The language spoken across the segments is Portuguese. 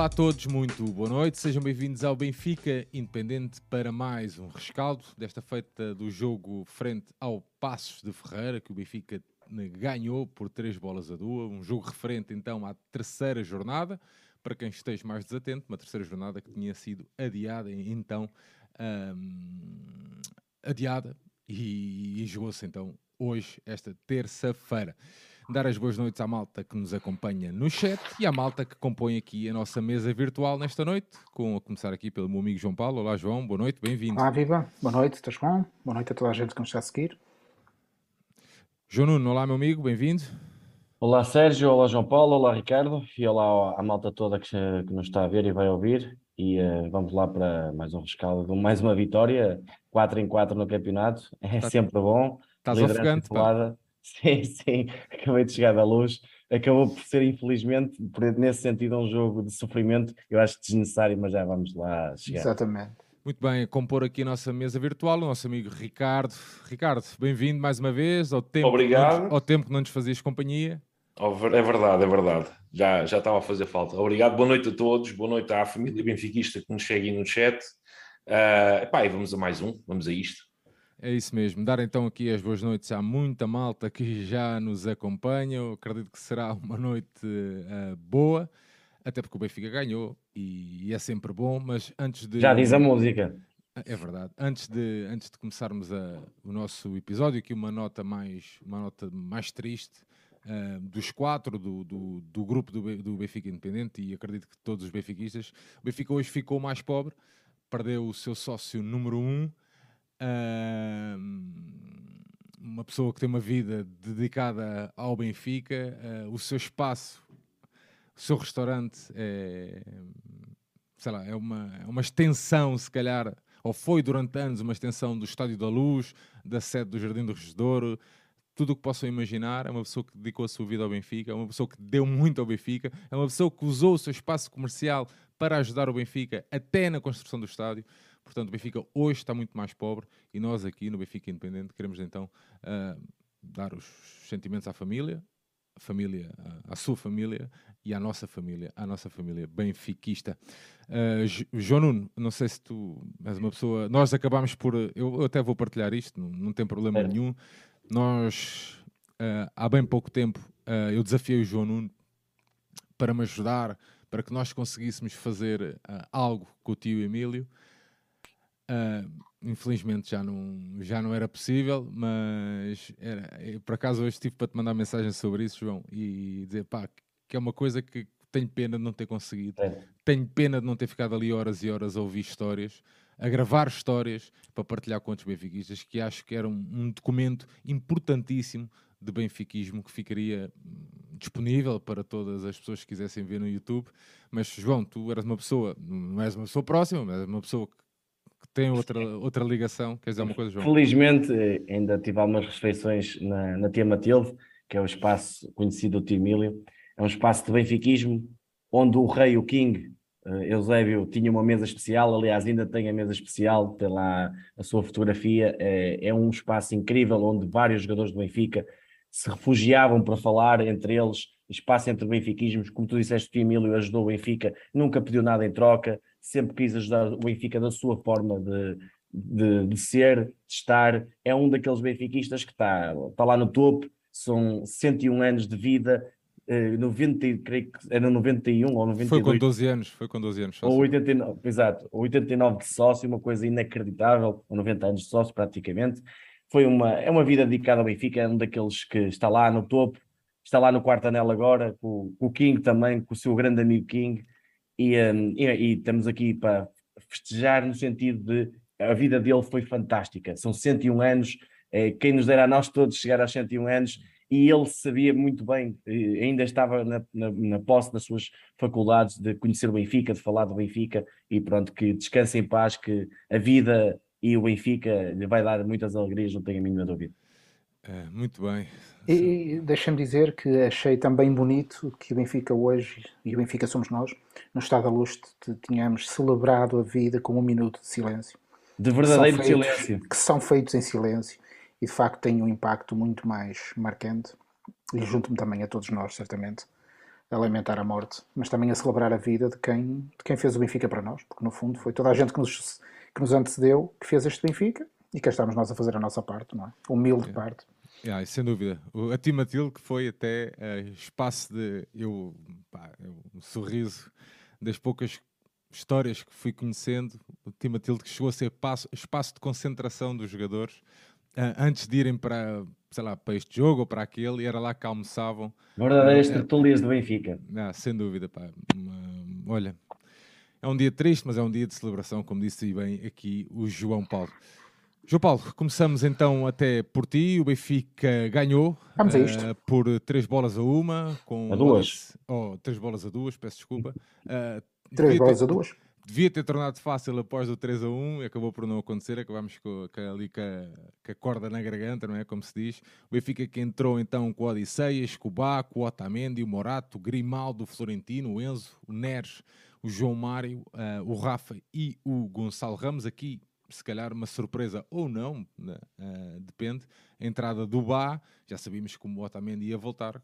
Olá a todos, muito boa noite. Sejam bem-vindos ao Benfica Independente para mais um rescaldo desta feita do jogo frente ao Passos de Ferreira, que o Benfica ganhou por três bolas a duas. Um jogo referente então à terceira jornada. Para quem esteja mais desatento, uma terceira jornada que tinha sido adiada, então hum, adiada e, e jogou-se então hoje, esta terça-feira dar as boas noites à malta que nos acompanha no chat e à malta que compõe aqui a nossa mesa virtual nesta noite, com a começar aqui pelo meu amigo João Paulo. Olá João, boa noite, bem-vindo. Olá Viva, boa noite, estás bom? Boa noite a toda a gente que nos está a seguir. João Nuno, olá meu amigo, bem-vindo. Olá Sérgio, olá João Paulo, olá Ricardo e olá à malta toda que, que nos está a ver e vai ouvir. E uh, vamos lá para mais um rescaldo, mais uma vitória, 4 em 4 no campeonato, é tá, sempre bom. Estás ofegante, pá. Sim, sim, acabei de chegar da luz. Acabou por ser, infelizmente, por, nesse sentido, um jogo de sofrimento, eu acho desnecessário, mas já vamos lá chegar. Exatamente. Muito bem, compor aqui a nossa mesa virtual, o nosso amigo Ricardo. Ricardo, bem-vindo mais uma vez ao tempo, Obrigado. Nos, ao tempo que não nos fazias companhia. É verdade, é verdade. Já, já estava a fazer falta. Obrigado, boa noite a todos, boa noite à família benfiquista que nos segue no chat. Uh, epá, e vamos a mais um, vamos a isto. É isso mesmo. Dar então aqui as boas noites à muita malta que já nos acompanha. Eu acredito que será uma noite uh, boa, até porque o Benfica ganhou e, é sempre bom. Mas antes de. Já diz a música. É verdade. Antes de, antes de começarmos a, o nosso episódio, aqui uma nota mais, uma nota mais triste. Uh, dos quatro do, do, do grupo do, do Benfica Independente, e acredito que todos os benfiquistas, o Benfica hoje ficou mais pobre, perdeu o seu sócio número um, uma pessoa que tem uma vida dedicada ao Benfica, uh, o seu espaço, o seu restaurante é, sei lá, é uma, é uma extensão, se calhar, ou foi durante anos uma extensão do Estádio da Luz, da sede do Jardim do Regedouro, tudo o que possam imaginar. É uma pessoa que dedicou a sua vida ao Benfica, é uma pessoa que deu muito ao Benfica, é uma pessoa que usou o seu espaço comercial para ajudar o Benfica até na construção do estádio. Portanto, o Benfica hoje está muito mais pobre e nós aqui no Benfica Independente queremos então uh, dar os sentimentos à família, a família, à sua família e à nossa família, à nossa família benfiquista. Uh, João Nuno, não sei se tu és uma pessoa. Nós acabámos por. Eu, até vou partilhar isto, não, não tem problema é. nenhum. Nós, uh, há bem pouco tempo, uh, eu desafiei o João Nuno para me ajudar, para que nós conseguíssemos fazer algo com o tio Emílio. Uh, infelizmente já não, já não era possível, mas era, por acaso hoje estive para te mandar mensagem sobre isso, João, e dizer pá, que é uma coisa que tenho pena de não ter conseguido, é. tenho pena de não ter ficado ali horas e horas a ouvir histórias, a gravar histórias para partilhar com outros benfiquistas, que acho que era um, um documento importantíssimo de benfiquismo que ficaria hum, disponível para todas as pessoas que quisessem ver no YouTube. Mas, João, tu eras uma pessoa, não és uma pessoa próxima, mas uma pessoa que tem outra, outra ligação. Quer dizer uma coisa, João? Felizmente, eh, ainda tive algumas refeições na, na Tia Matilde, que é o espaço conhecido do Tio Emílio. É um espaço de benfiquismo, onde o rei, o King, uh, Eusébio, tinha uma mesa especial. Aliás, ainda tem a mesa especial, tem lá a sua fotografia. É, é um espaço incrível, onde vários jogadores do Benfica se refugiavam para falar entre eles espaço entre benfiquismos, como tu disseste, o Emílio ajudou o Benfica, nunca pediu nada em troca, sempre quis ajudar o Benfica da sua forma de, de, de ser, de estar. É um daqueles benfiquistas que está, está lá no topo, são 101 anos de vida, 90, eh, creio que era 91 ou 92. Foi com 12 anos, foi com 12 anos. Ou 89, exato, 89 de sócio, uma coisa inacreditável, ou 90 anos de sócio praticamente. Foi uma, é uma vida dedicada ao Benfica, é um daqueles que está lá no topo, está lá no quarto anel agora, com, com o King também, com o seu grande amigo King, e, um, e, e, estamos aqui para festejar no sentido de a vida dele foi fantástica, são 101 anos, é, quem nos dera a nós todos chegar aos 101 anos, e ele sabia muito bem, ainda estava na, na, na, posse das suas faculdades de conhecer o Benfica, de falar do Benfica, e pronto, que descanse em paz, que a vida e o Benfica lhe vai dar muitas alegrias, não tenho a mínima dúvida. É, muito bem. E deixa-me dizer que achei também bonito que o Benfica hoje, e o Benfica somos nós, no Estado da Luz, tínhamos celebrado a vida com um minuto de silêncio. De verdadeiro que feitos, silêncio. Que são feitos em silêncio e de facto têm um impacto muito mais marcante. E junto-me também a todos nós, certamente. a lamentar a morte, mas também a celebrar a vida de quem, de quem fez o Benfica para nós, porque no fundo foi toda a gente que nos, que nos antecedeu que fez este Benfica e cá estamos nós a fazer a nossa parte, não é? Humilde é. parte. Yeah, sem dúvida. A Tia Matilde, que foi até uh, espaço de. Eu, pá, um sorriso das poucas histórias que fui conhecendo. A Tia Matilde, que chegou a ser passo, espaço de concentração dos jogadores uh, antes de irem para, sei lá, para este jogo ou para aquele, e era lá que almoçavam. Verdadeiras uh, tertulias do Benfica. Ah, sem dúvida, pá. olha, é um dia triste, mas é um dia de celebração, como disse bem aqui o João Paulo. João Paulo, começamos então até por ti. O Benfica ganhou uh, por três bolas a uma. Com a duas. Oh, três bolas a duas, peço desculpa. Uh, três bolas ter, a duas? Devia ter tornado fácil após o 3 a 1 e acabou por não acontecer. Acabámos com, com, ali com a, com a, corda na garganta, não é? Como se diz. O Benfica que entrou então com o Odisseias, com o Baco, o Otamendi, o Morato, o Grimaldo, o Florentino, o Enzo, o Neres, o João Mário, uh, o Rafa e o Gonçalo Ramos. Aqui se calhar uma surpresa ou não, né? uh, depende. A entrada do Bá, já sabíamos que o Otamendi ia voltar, uh,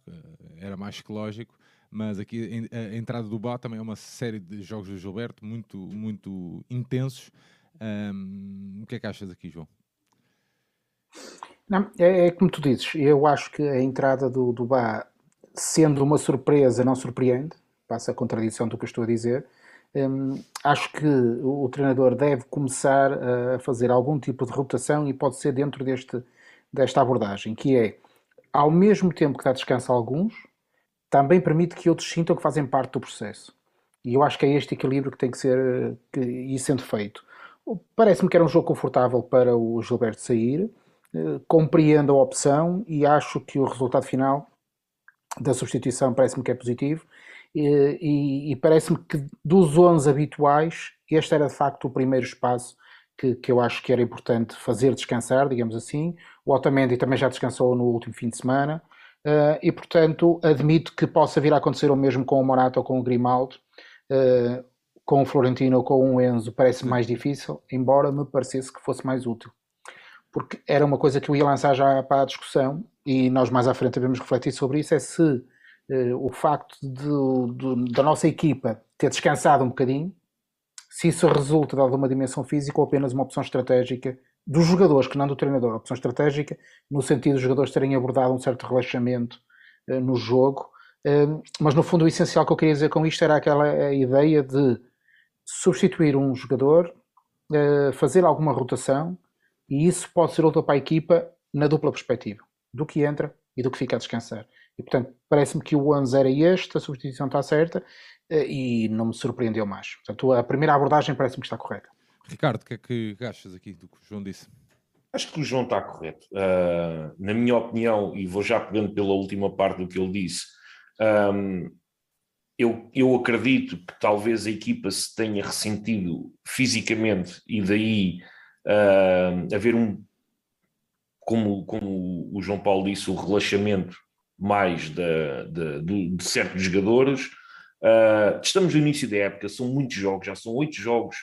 era mais que lógico, mas aqui a, entrada do Bá também é uma série de jogos do Gilberto muito, muito intensos. Um, o que é que achas aqui, João? Não, é, é, como tu dizes, eu acho que a entrada do, do Bá, sendo uma surpresa, não surpreende, passa a contradição do que eu estou a dizer, Hum, acho que o treinador deve começar a fazer algum tipo de rotação e pode ser dentro deste, desta abordagem, que é, ao mesmo tempo que dá descanso a alguns, também permite que outros sintam que fazem parte do processo. E eu acho que é este equilíbrio que tem que ser que, sendo feito. Parece-me que era um jogo confortável para o Gilberto sair, eh, compreendo a opção e acho que o resultado final da substituição parece-me que é positivo e, e parece-me que dos 11 habituais, este era de facto o primeiro espaço que, que, eu acho que era importante fazer descansar, digamos assim. O Otamendi também já descansou no último fim de semana uh, e, portanto, admito que possa vir a acontecer o mesmo com o Morato ou com o Grimaldo. Uh, com o Florentino ou com o Enzo parece mais difícil, embora me parecesse que fosse mais útil. Porque era uma coisa que eu ia lançar já para a discussão e nós mais à frente devemos refletir sobre isso, é se o facto de, de, da nossa equipa ter descansado um bocadinho, se isso resulta de alguma dimensão física ou apenas uma opção estratégica dos jogadores, que não do treinador, opção estratégica, no sentido dos jogadores terem abordado um certo relaxamento uh, no jogo. Uh, mas no fundo o essencial que eu queria dizer com isto era aquela ideia de substituir um jogador, fazer alguma rotação, e isso pode ser outra para a equipa na dupla perspectiva, do que entra e do que fica a descansar. E portanto, parece-me que o 11 era este, a substituição está certa eh, e não me surpreendeu mais. Portanto, a primeira abordagem parece-me que está correta. Ricardo, o que é que achas aqui do que o João disse? Acho que o João está correto. Uh, na minha opinião, e vou já pegando pela última parte do que ele disse, um, eu, eu acredito que talvez a equipa se tenha ressentido fisicamente e daí uh, haver um, como, como o João Paulo disse, o relaxamento mais de, de, de, de certos jogadores. Uh, estamos no início da época, são muitos jogos, já são oito jogos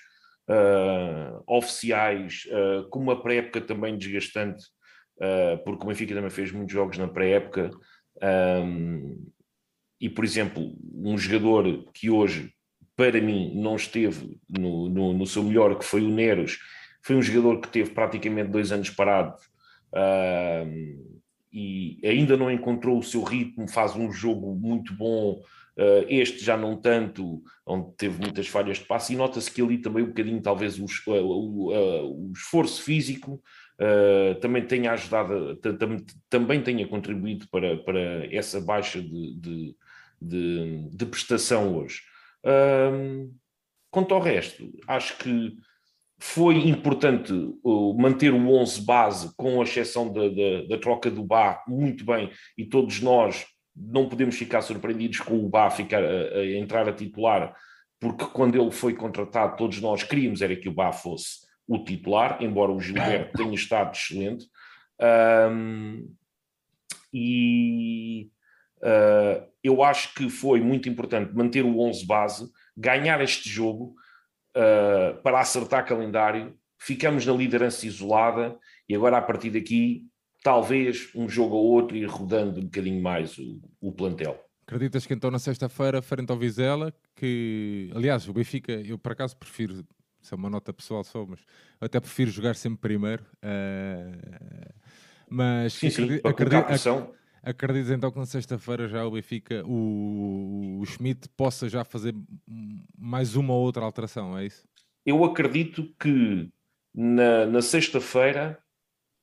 uh, oficiais, uh, com uma pré-época também desgastante, porque o Benfica também fez muitos jogos na pré-época. Um, e, por exemplo, um jogador que hoje, para mim, não esteve no, no, no seu melhor, que foi o Neros, foi um jogador que teve praticamente dois anos parado. Uh, e ainda não encontrou o seu ritmo, faz um jogo muito bom, uh, este já não tanto, onde teve muitas falhas de passe, e nota-se que ali também um bocadinho, talvez, o, o, o, o esforço físico uh, também tenha ajudado, também tenha contribuído para, para essa baixa de, de, de, de prestação hoje. Uh, quanto ao resto, acho que foi importante uh, manter o 11 base, com a exceção da, da, da, troca do Bá, muito bem, e todos nós não podemos ficar surpreendidos com o Bá ficar a, a, entrar a titular, porque quando ele foi contratado, todos nós queríamos era que o Bá fosse o titular, embora o Gilberto tenha estado excelente. Um, e uh, eu acho que foi muito importante manter o 11 base, ganhar este jogo uh, para acertar calendário, ficamos na liderança isolada e agora a partir daqui talvez um jogo ou outro ir rodando um bocadinho mais o, o plantel. Acreditas que então na sexta-feira, frente ao Vizela, que aliás o Benfica, eu por acaso prefiro, isso é uma nota pessoal só, mas até prefiro jogar sempre primeiro. Uh, mas sim, sim, acredito, acreditas então que na sexta-feira já o Benfica, o, o Schmidt possa já fazer mais uma ou outra alteração, é isso? Eu acredito que na, na sexta-feira,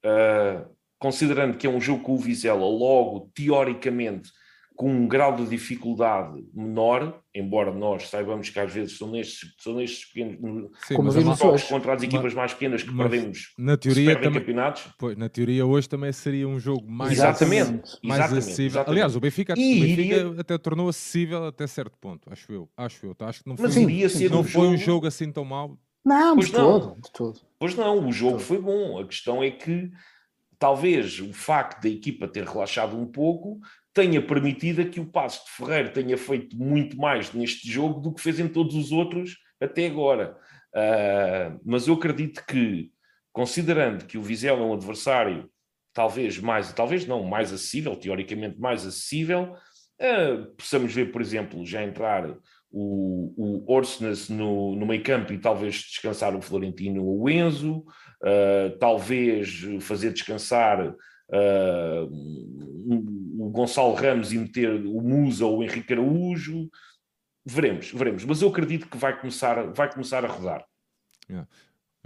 uh, considerando que é um jogo com o Vizela, logo teoricamente com um grau de dificuldade menor, embora nós saibamos que às vezes são nestes, são nestes pequenos Sim, como jogos contra as equipas mas, mais pequenas que perdemos na teoria também, campeonatos. Pois, na teoria hoje também seria um jogo mais, exatamente, mais exatamente, acessível. Exatamente. Aliás, o Benfica, e o Benfica iria... até tornou acessível até certo ponto, acho eu. Acho eu. Tá? Acho que não foi, mas iria ser não um foi jogo... um jogo assim tão mau. Não, pois de não. todo, de todo. Pois não, o jogo foi bom. A questão é que talvez o facto da equipa ter relaxado um pouco tenha permitido que o Passo de Ferreira tenha feito muito mais neste jogo do que fez em todos os outros até agora. Uh, mas eu acredito que, considerando que o Vizela é um adversário talvez mais, talvez não, mais acessível, teoricamente mais acessível, uh, possamos ver, por exemplo, já entrar o, o Orsnes no, no meio campo e talvez descansar o Florentino ou o Enzo, uh, talvez fazer descansar uh, o Gonçalo Ramos e meter o Musa ou o Henrique Araújo. Veremos, veremos. Mas eu acredito que vai começar, vai começar a rodar. Yeah.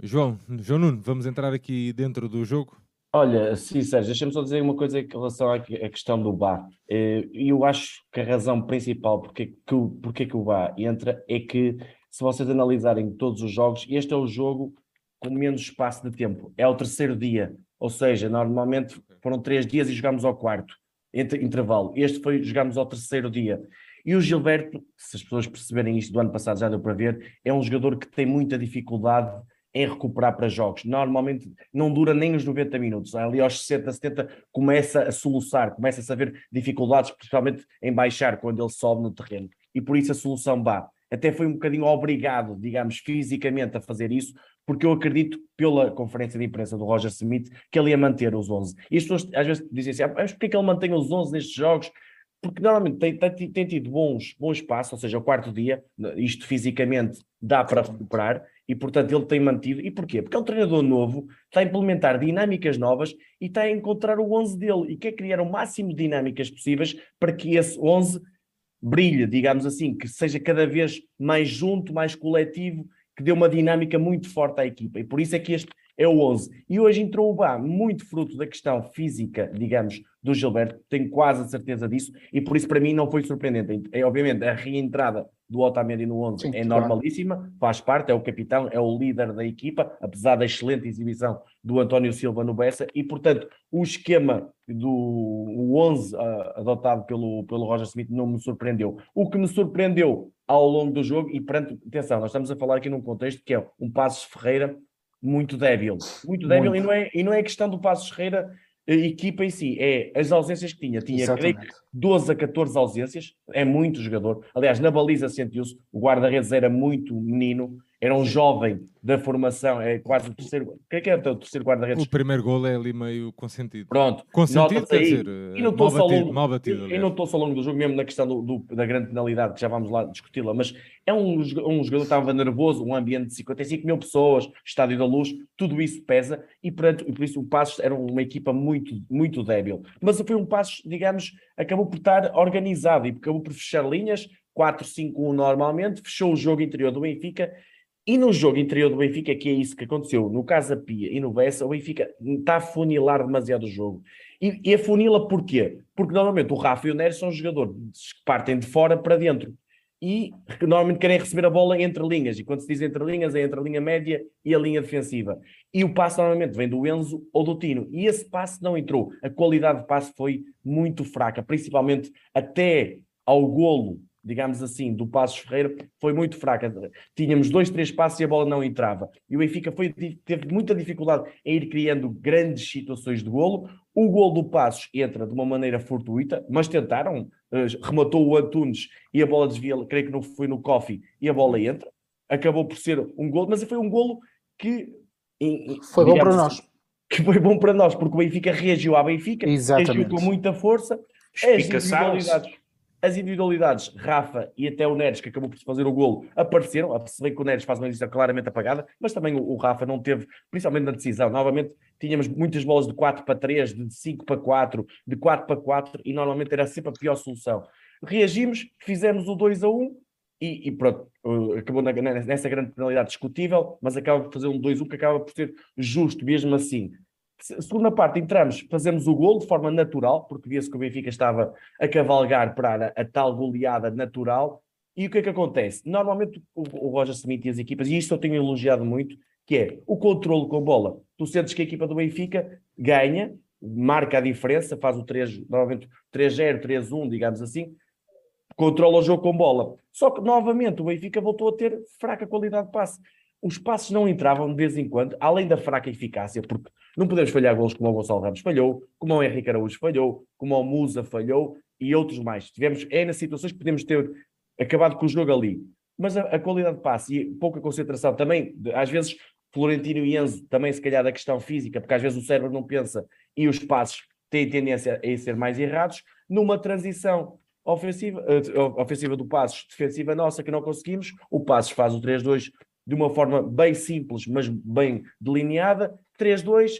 João, João Nuno, vamos entrar aqui dentro do jogo? Olha, sim, Sérgio, deixa-me só dizer uma coisa em relação à questão do Bá. Eh, eu acho que a razão principal porque, que, porque que o Bá entra é que, se vocês analisarem todos os jogos, este é o jogo com menos espaço de tempo. É o terceiro dia. Ou seja, normalmente foram três dias e jogámos ao quarto, entre, intervalo. Este foi, jogámos ao terceiro dia. E o Gilberto, se as pessoas perceberem isto do ano passado, já deu para ver, é um jogador que tem muita dificuldade em recuperar para jogos. Normalmente não dura nem os 90 minutos. Ali aos 60, 70 começa a soluçar, começa a haver dificuldades, principalmente em baixar quando ele sobe no terreno. E por isso a solução vá. Até foi um bocadinho obrigado, digamos, fisicamente a fazer isso, porque eu acredito, pela conferência de imprensa do Roger Smith, que ele ia manter os 11. E as pessoas às vezes dizem assim, ah, mas porquê que ele mantém os 11 nestes jogos? Porque normalmente tem, tem, tem tido bons, bons passos, ou seja, o quarto dia, isto fisicamente dá para recuperar, e portanto ele tem mantido. E porquê? Porque é um treinador novo, está a implementar dinâmicas novas e está a encontrar o 11 dele e quer criar o máximo de dinâmicas possíveis para que esse 11 brilhe, digamos assim, que seja cada vez mais junto, mais coletivo que deu uma dinâmica muito forte à equipa. E por isso é que este é o 11. E hoje entrou o Bá, muito fruto da questão física, digamos, do Gilberto, tenho quase a certeza disso, e por isso para mim não foi surpreendente. É, obviamente, a reentrada do Otamendi no 11 Sim, é normalíssima, claro. faz parte, é o capitão, é o líder da equipa, apesar da excelente exibição do António Silva no Bessa, e portanto o esquema do o 11 uh, adotado pelo, pelo Roger Smith não me surpreendeu. O que me surpreendeu ao longo do jogo, e perante, atenção, nós estamos a falar aqui num contexto que é um Passos Ferreira muito débil, muito débil, muito. E, não é, e não é questão do Passos Ferreira equipa em si, é as ausências que tinha. Tinha, creio, 12 a 14 ausências, é muito jogador. Aliás, na baliza sentiu-se, o guarda-redes era muito menino, era um jovem da formação, é quase o terceiro. O que é que é o terceiro guarda-redes? O primeiro gol é ali meio consentido. Pronto, consentido quer dizer, e não mal, batido, mal batido. E, não estou só ao longo do jogo, mesmo na questão do, do, da grande penalidade, que já vamos lá discuti-la, mas é um, um jogador que estava nervoso, um ambiente de 55 mil pessoas, estádio da luz, tudo isso pesa e, portanto, e por isso o Passos era uma equipa muito, muito débil. Mas foi um Passos, digamos, acabou por estar organizado e acabou por fechar linhas, 4-5-1 normalmente, fechou o jogo interior do Benfica e no jogo interior do Benfica, que é isso que aconteceu no Casa Pia e no Bessa, o Benfica está a funilar demasiado o jogo. E, e afunila porquê? Porque normalmente o Rafa e o Neres são jogadores que partem de fora para dentro e normalmente querem receber a bola entre linhas. E quando se diz entre linhas, é entre a linha média e a linha defensiva. E o passe normalmente vem do Enzo ou do Tino. E esse passe não entrou. A qualidade de passe foi muito fraca, principalmente até ao golo digamos assim, do Passos Ferreira foi muito fraca. Tínhamos dois, três passos e a bola não entrava. E o Benfica foi, teve muita dificuldade em ir criando grandes situações de golo. O gol do Passos entra de uma maneira fortuita, mas tentaram. Uh, rematou o Antunes e a bola desvia, creio que não foi no Coffee, e a bola entra. Acabou por ser um golo, mas foi um golo que... Foi bom para nós. Que foi bom para nós, porque o Benfica reagiu à Benfica, Exatamente. reagiu com muita força. Espicaçaram-se as individualidades, Rafa e até o Neres, que acabou por fazer o golo, apareceram. Se bem que o Neres faz uma lista claramente apagada, mas também o, o, Rafa não teve, principalmente na decisão. Novamente, tínhamos muitas bolas de 4 para 3, de 5 para 4, de 4 para 4, e normalmente era sempre a pior solução. Reagimos, fizemos o 2 a 1 e, e pronto, acabou na, nessa grande penalidade discutível, mas acaba por fazer um 2-1 que acaba por ser justo mesmo assim. Segunda parte, entramos, fazemos o gol de forma natural, porque via-se que o Benfica estava a cavalgar para a, a, tal goleada natural. E o que é que acontece? Normalmente o, o Roger Smith e as equipas, e isto eu tenho elogiado muito, que é o controle com a bola. Tu sentes que a equipa do Benfica ganha, marca a diferença, faz o 3, normalmente 3-0, 3-1, digamos assim, controla o jogo com bola. Só que novamente o Benfica voltou a ter fraca qualidade de passe. Os passes não entravam de vez em quando, além da fraca eficácia, porque não podemos falhar gols como o Gonçalo Ramos falhou, como o Henrique Araújo falhou, como o Musa falhou e outros mais. Tivemos é nas situações que podemos ter acabado com o jogo ali. Mas a, a qualidade de passe e pouca concentração também, às vezes Florentino e Enzo também se calhar da questão física, porque às vezes o cérebro não pensa e os passes têm tendência a ser mais errados, numa transição ofensiva, uh, ofensiva do Passos, defensiva nossa que não conseguimos, o Passos faz o 3-2 de uma forma bem simples, mas bem delineada, 3-2,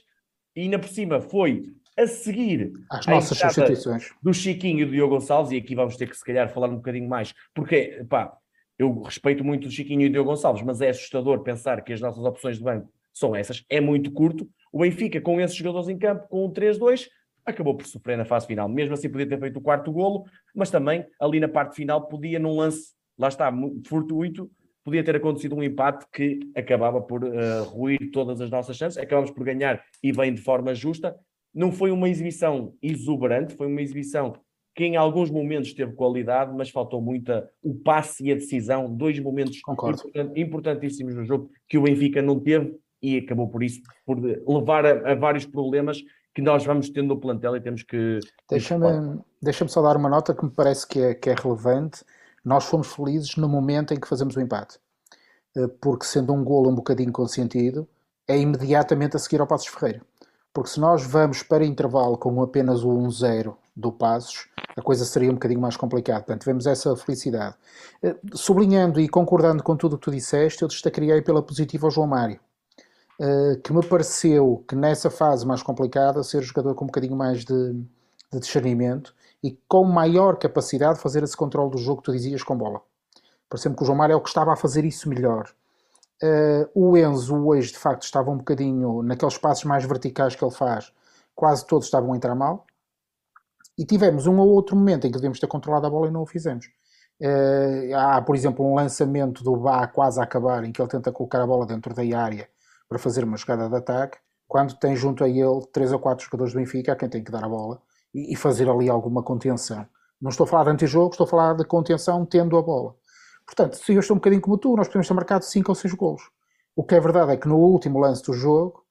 e ainda por cima foi a seguir as nossas substituições do Chiquinho e do Diogo Gonçalves, e aqui vamos ter que se calhar falar um bocadinho mais, porque pá, eu respeito muito o Chiquinho e o Diogo Gonçalves, mas é assustador pensar que as nossas opções de banco são essas, é muito curto. O Benfica, com esses jogadores em campo, com um 3-2, acabou por sofrer na fase final. Mesmo assim, podia ter feito o quarto golo, mas também ali na parte final podia, num lance, lá está, fortuito, podia ter acontecido um empate que acabava por uh, ruir todas as nossas chances. Acabamos por ganhar e bem de forma justa. Não foi uma exibição exuberante, foi uma exibição que important alguns momentos teve qualidade, mas faltou muita o passe e a decisão, dois momentos important, importantíssimos no jogo que o Benfica não teve e acabou por isso, por levar a, a vários problemas que nós vamos tendo no plantel e temos que. Deixa-me deixa só dar uma nota que me parece que é, que é relevante. Nós fomos felizes no momento em que fazemos o empate, eh, porque sendo um golo um bocadinho consentido, é imediatamente a seguir ao Passos Ferreira. Porque se nós vamos para intervalo com apenas o 1-0 do Passos, a coisa seria um bocadinho mais complicada. Portanto, tivemos essa felicidade. Eh, sublinhando e concordando com tudo o que tu disseste, eu destacaria pela positiva ao João Mário uh, que me pareceu que nessa fase mais complicada ser jogador com um bocadinho mais de, de discernimento e com maior capacidade de fazer esse controle do jogo que tu dizias com bola. Pareceu-me que o João Mário é o que estava a fazer isso melhor. Uh, o Enzo hoje de facto estava um bocadinho naqueles passos mais verticais que ele faz, quase todos estavam a entrar mal. E tivemos um ou outro momento em que devemos ter controlado a bola e não o fizemos. Uh, há, por exemplo, um lançamento do Bá quase a acabar, em que ele tenta colocar a bola dentro da área para fazer uma jogada de ataque, quando tem junto a ele três ou quatro jogadores do Benfica a quem tem que dar a bola e, e fazer ali alguma contenção. Não estou a falar de antijogo, estou a falar de contenção tendo a bola. Portanto, se eu estou um bocadinho como tu, nós podemos ter marcado 5 ou 6 golos. O que é verdade é que no último lance do jogo,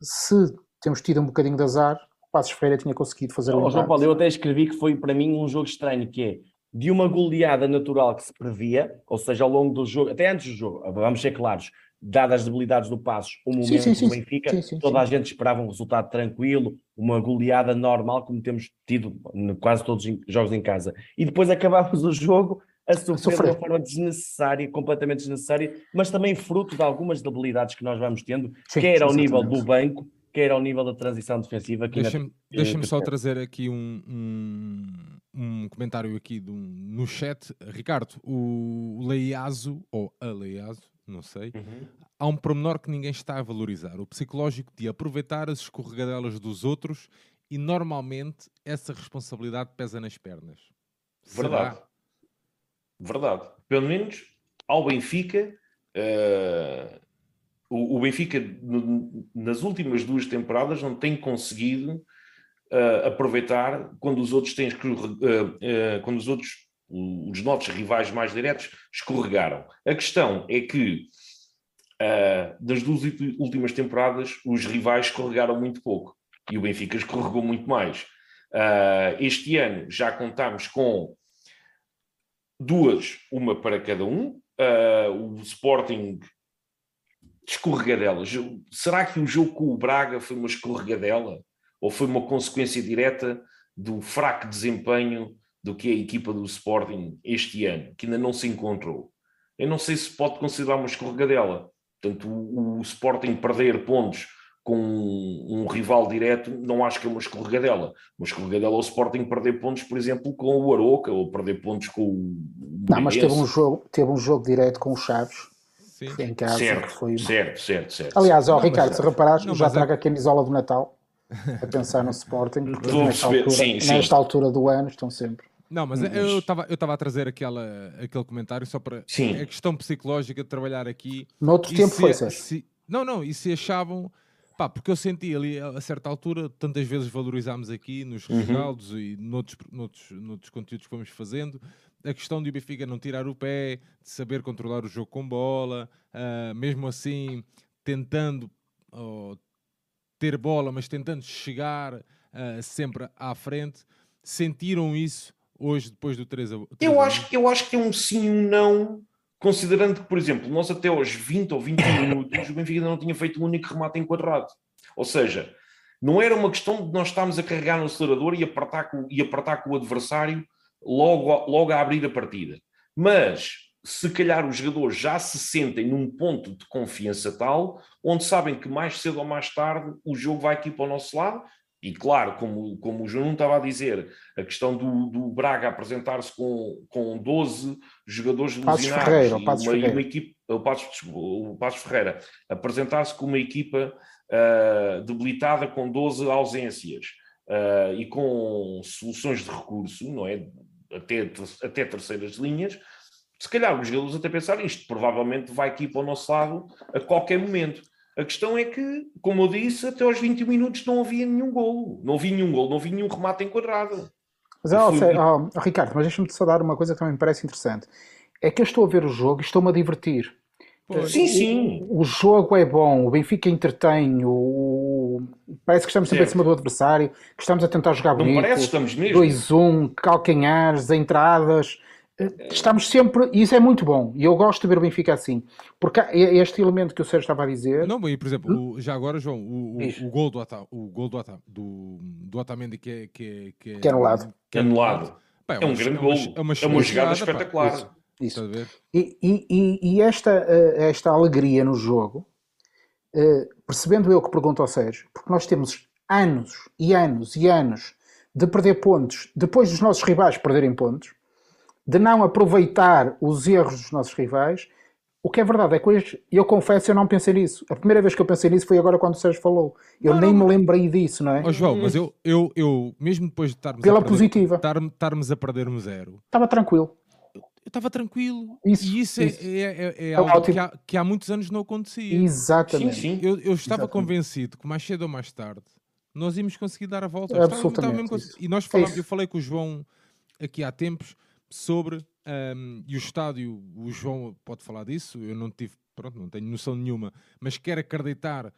se temos tido um bocadinho de azar, o Passos Ferreira tinha conseguido fazer o João Paulo, eu até escrevi que foi para mim um jogo estranho, que é de uma goleada natural que se previa, ou seja, ao longo do jogo, até antes do jogo, vamos ser claros, dadas as debilidades do Passos, o momento sim, sim, do Benfica, sim, toda a gente esperava um resultado tranquilo, uma goleada normal, como temos tido quase todos os jogos em casa. E depois acabámos o jogo a sofrer, sofrer. de uma forma desnecessária, completamente desnecessária, mas também fruto de algumas debilidades que nós vamos tendo, quer ao nível do banco, quer ao nível da transição defensiva. Deixa-me deixa só trazer aqui um, um, um comentário aqui do, no chat. Ricardo, o Leiazo, ou a Leiazo, não sei, uhum. há um pormenor que ninguém está a valorizar: o psicológico de aproveitar as escorregadelas dos outros e normalmente essa responsabilidade pesa nas pernas. Verdade. Será? Verdade. Pelo menos ao Benfica, uh, o, o, Benfica no, nas últimas duas temporadas não tem conseguido uh, aproveitar quando os outros têm uh, quando os outros os nossos rivais mais diretos escorregaram. A questão é que uh, das duas últimas temporadas os rivais escorregaram muito pouco e o Benfica escorregou muito mais. Uh, este ano já contamos com duas, uma para cada um. Uh, o Sporting escorregadelas. Será que o jogo com o Braga foi uma escorregadela? Ou foi uma consequência direta do fraco desempenho do que a equipa do Sporting este ano, que ainda não se encontrou. Eu não sei se pode considerar uma escorregadela. Portanto, o, o Sporting perder pontos com um, um, rival direto, não acho que é uma escorregadela. Uma escorregadela é o Sporting perder pontos, por exemplo, com o Aroca, ou perder pontos com o. Não, mas teve um, jogo, teve um jogo direto com o Chaves. Sim. Em casa, certo, foi... certo, certo, certo. Aliás, ó, Ricardo, se reparares, já traga é... a camisola do Natal a pensar no Sporting, porque nesta altura, sim, nesta sim. altura do ano estão sempre. Não, mas eu estava eu a trazer aquela, aquele comentário só para Sim. a questão psicológica de trabalhar aqui. No outro tempo se, foi, se, Não, não, e se achavam. Pá, porque eu senti ali a certa altura, tantas vezes valorizámos aqui nos uhum. rescaldos e noutros, noutros, noutros conteúdos que fomos fazendo, a questão de o Benfica não tirar o pé, de saber controlar o jogo com bola, uh, mesmo assim tentando uh, ter bola, mas tentando chegar uh, sempre à frente. Sentiram isso hoje, depois do 3 a 3 eu, acho, eu acho que é um sim e um não, considerando que, por exemplo, nós até aos 20 ou 20 minutos o Benfica ainda não tinha feito um único remate enquadrado. Ou seja, não era uma questão de nós estarmos a carregar no acelerador e apertar com, e apertar com o adversário logo, logo a abrir a partida. Mas se calhar os jogadores já se sentem num ponto de confiança tal, onde sabem que mais cedo ou mais tarde o jogo vai aqui para o nosso lado e claro, como, como o João estava a dizer, a questão do, do Braga apresentar-se com, com 12 jogadores lesionados Ferreira, e uma, uma equipe, o Passos, o Passos Ferreira, apresentar-se com uma equipa uh, debilitada com 12 ausências uh, e com soluções de recurso, não é? Até, até terceiras linhas, se calhar os jogadores até pensar isto, provavelmente vai aqui para o nosso lado a qualquer momento. A questão é que, como eu disse, até aos 20 minutos não havia nenhum golo. Não havia nenhum golo, não havia nenhum remate enquadrado. Mas, oh, oh, oh, Ricardo, mas deixa-me só dar uma coisa que também me parece interessante. É que eu estou a ver o jogo e estou-me a divertir. Pois. Sim, sim. O, o, jogo é bom, o Benfica entretém, o... parece que estamos sempre certo. em cima do adversário, que estamos a tentar jogar bonito. Não parece, estamos mesmo. 2-1, calcanhares, entradas Estamos sempre, e isso é muito bom, e eu gosto de ver o Benfica assim, porque este elemento que o Sérgio estava a dizer. Não, e por exemplo, o, já agora, João, o, o, o gol do, Ata, o gol do, Ata, do, do Otamendi que é, que é, que é, que é anulado, que é, anulado. Pá, é, é, um grande gol, é uma, é uma jogada espetacular. Pá, isso. isso. E, e, e, esta, eh, esta alegria no jogo, eh, percebendo eu que pergunto ao Sérgio, porque nós temos anos e anos e anos de perder pontos depois dos nossos rivais perderem pontos de não aproveitar os erros dos nossos rivais. O que é verdade é que hoje, eu confesso, eu não pensei nisso. A primeira vez que eu pensei nisso foi agora quando o Sérgio falou. Eu não, nem não, me lembrei disso, não é? Oh, João, mas eu, eu, eu mesmo depois de estarmos, Pela a, perder, positiva. Estar, estarmos a perder um zero, estava tranquilo. Eu estava tranquilo. Isso, e isso, é, isso. É, é, é, é algo que há, que há, muitos anos não acontecia. Exatamente. Sim, sim. Eu, eu estava Exatamente. convencido que mais cedo ou mais tarde nós íamos conseguir dar a volta. Absolutamente. Estava, estava e nós falamos, eu falei com o João aqui há tempos sobre um, e o estádio, o João pode falar disso, eu não tive, pronto, não tenho noção nenhuma, mas quero acreditar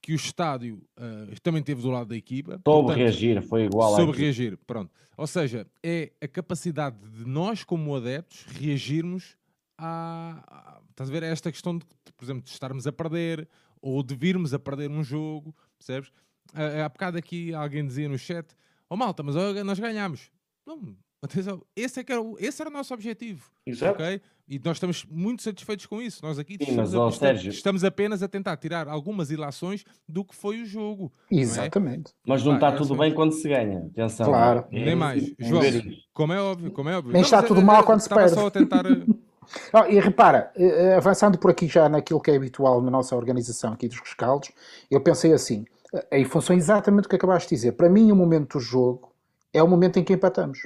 que o estádio uh, também esteve do lado da equipa. Soube reagir, foi igual Soube reagir, pronto. Ou seja, é a capacidade de nós, como adeptos, reagirmos a, a, estás a ver, a esta questão de, por exemplo, de estarmos a perder ou de virmos a perder um jogo, percebes? Uh, há bocado aqui alguém dizia no chat, oh malta, mas nós ganhamos. Não, Atenção, esse, é que era o, esse era o nosso objetivo. Exato. Okay? E nós estamos muito satisfeitos com isso. Nós aqui Sim, estamos, mas, a, Sérgio... estamos, apenas a tentar tirar algumas ilações do que foi o jogo. Exatamente. É? Mas não está tudo bem quando se ganha. Atenção. Claro. É, Nem mais. É, João, como é óbvio, como é óbvio. Nem está tudo mal quando se perde. só a tentar... Oh, e repara, eh, eh, avançando por aqui já naquilo que é habitual na nossa organização aqui dos rescaldos, eu pensei assim, eh, em função exatamente do que acabaste de dizer. Para mim, o momento do jogo é o momento em que empatamos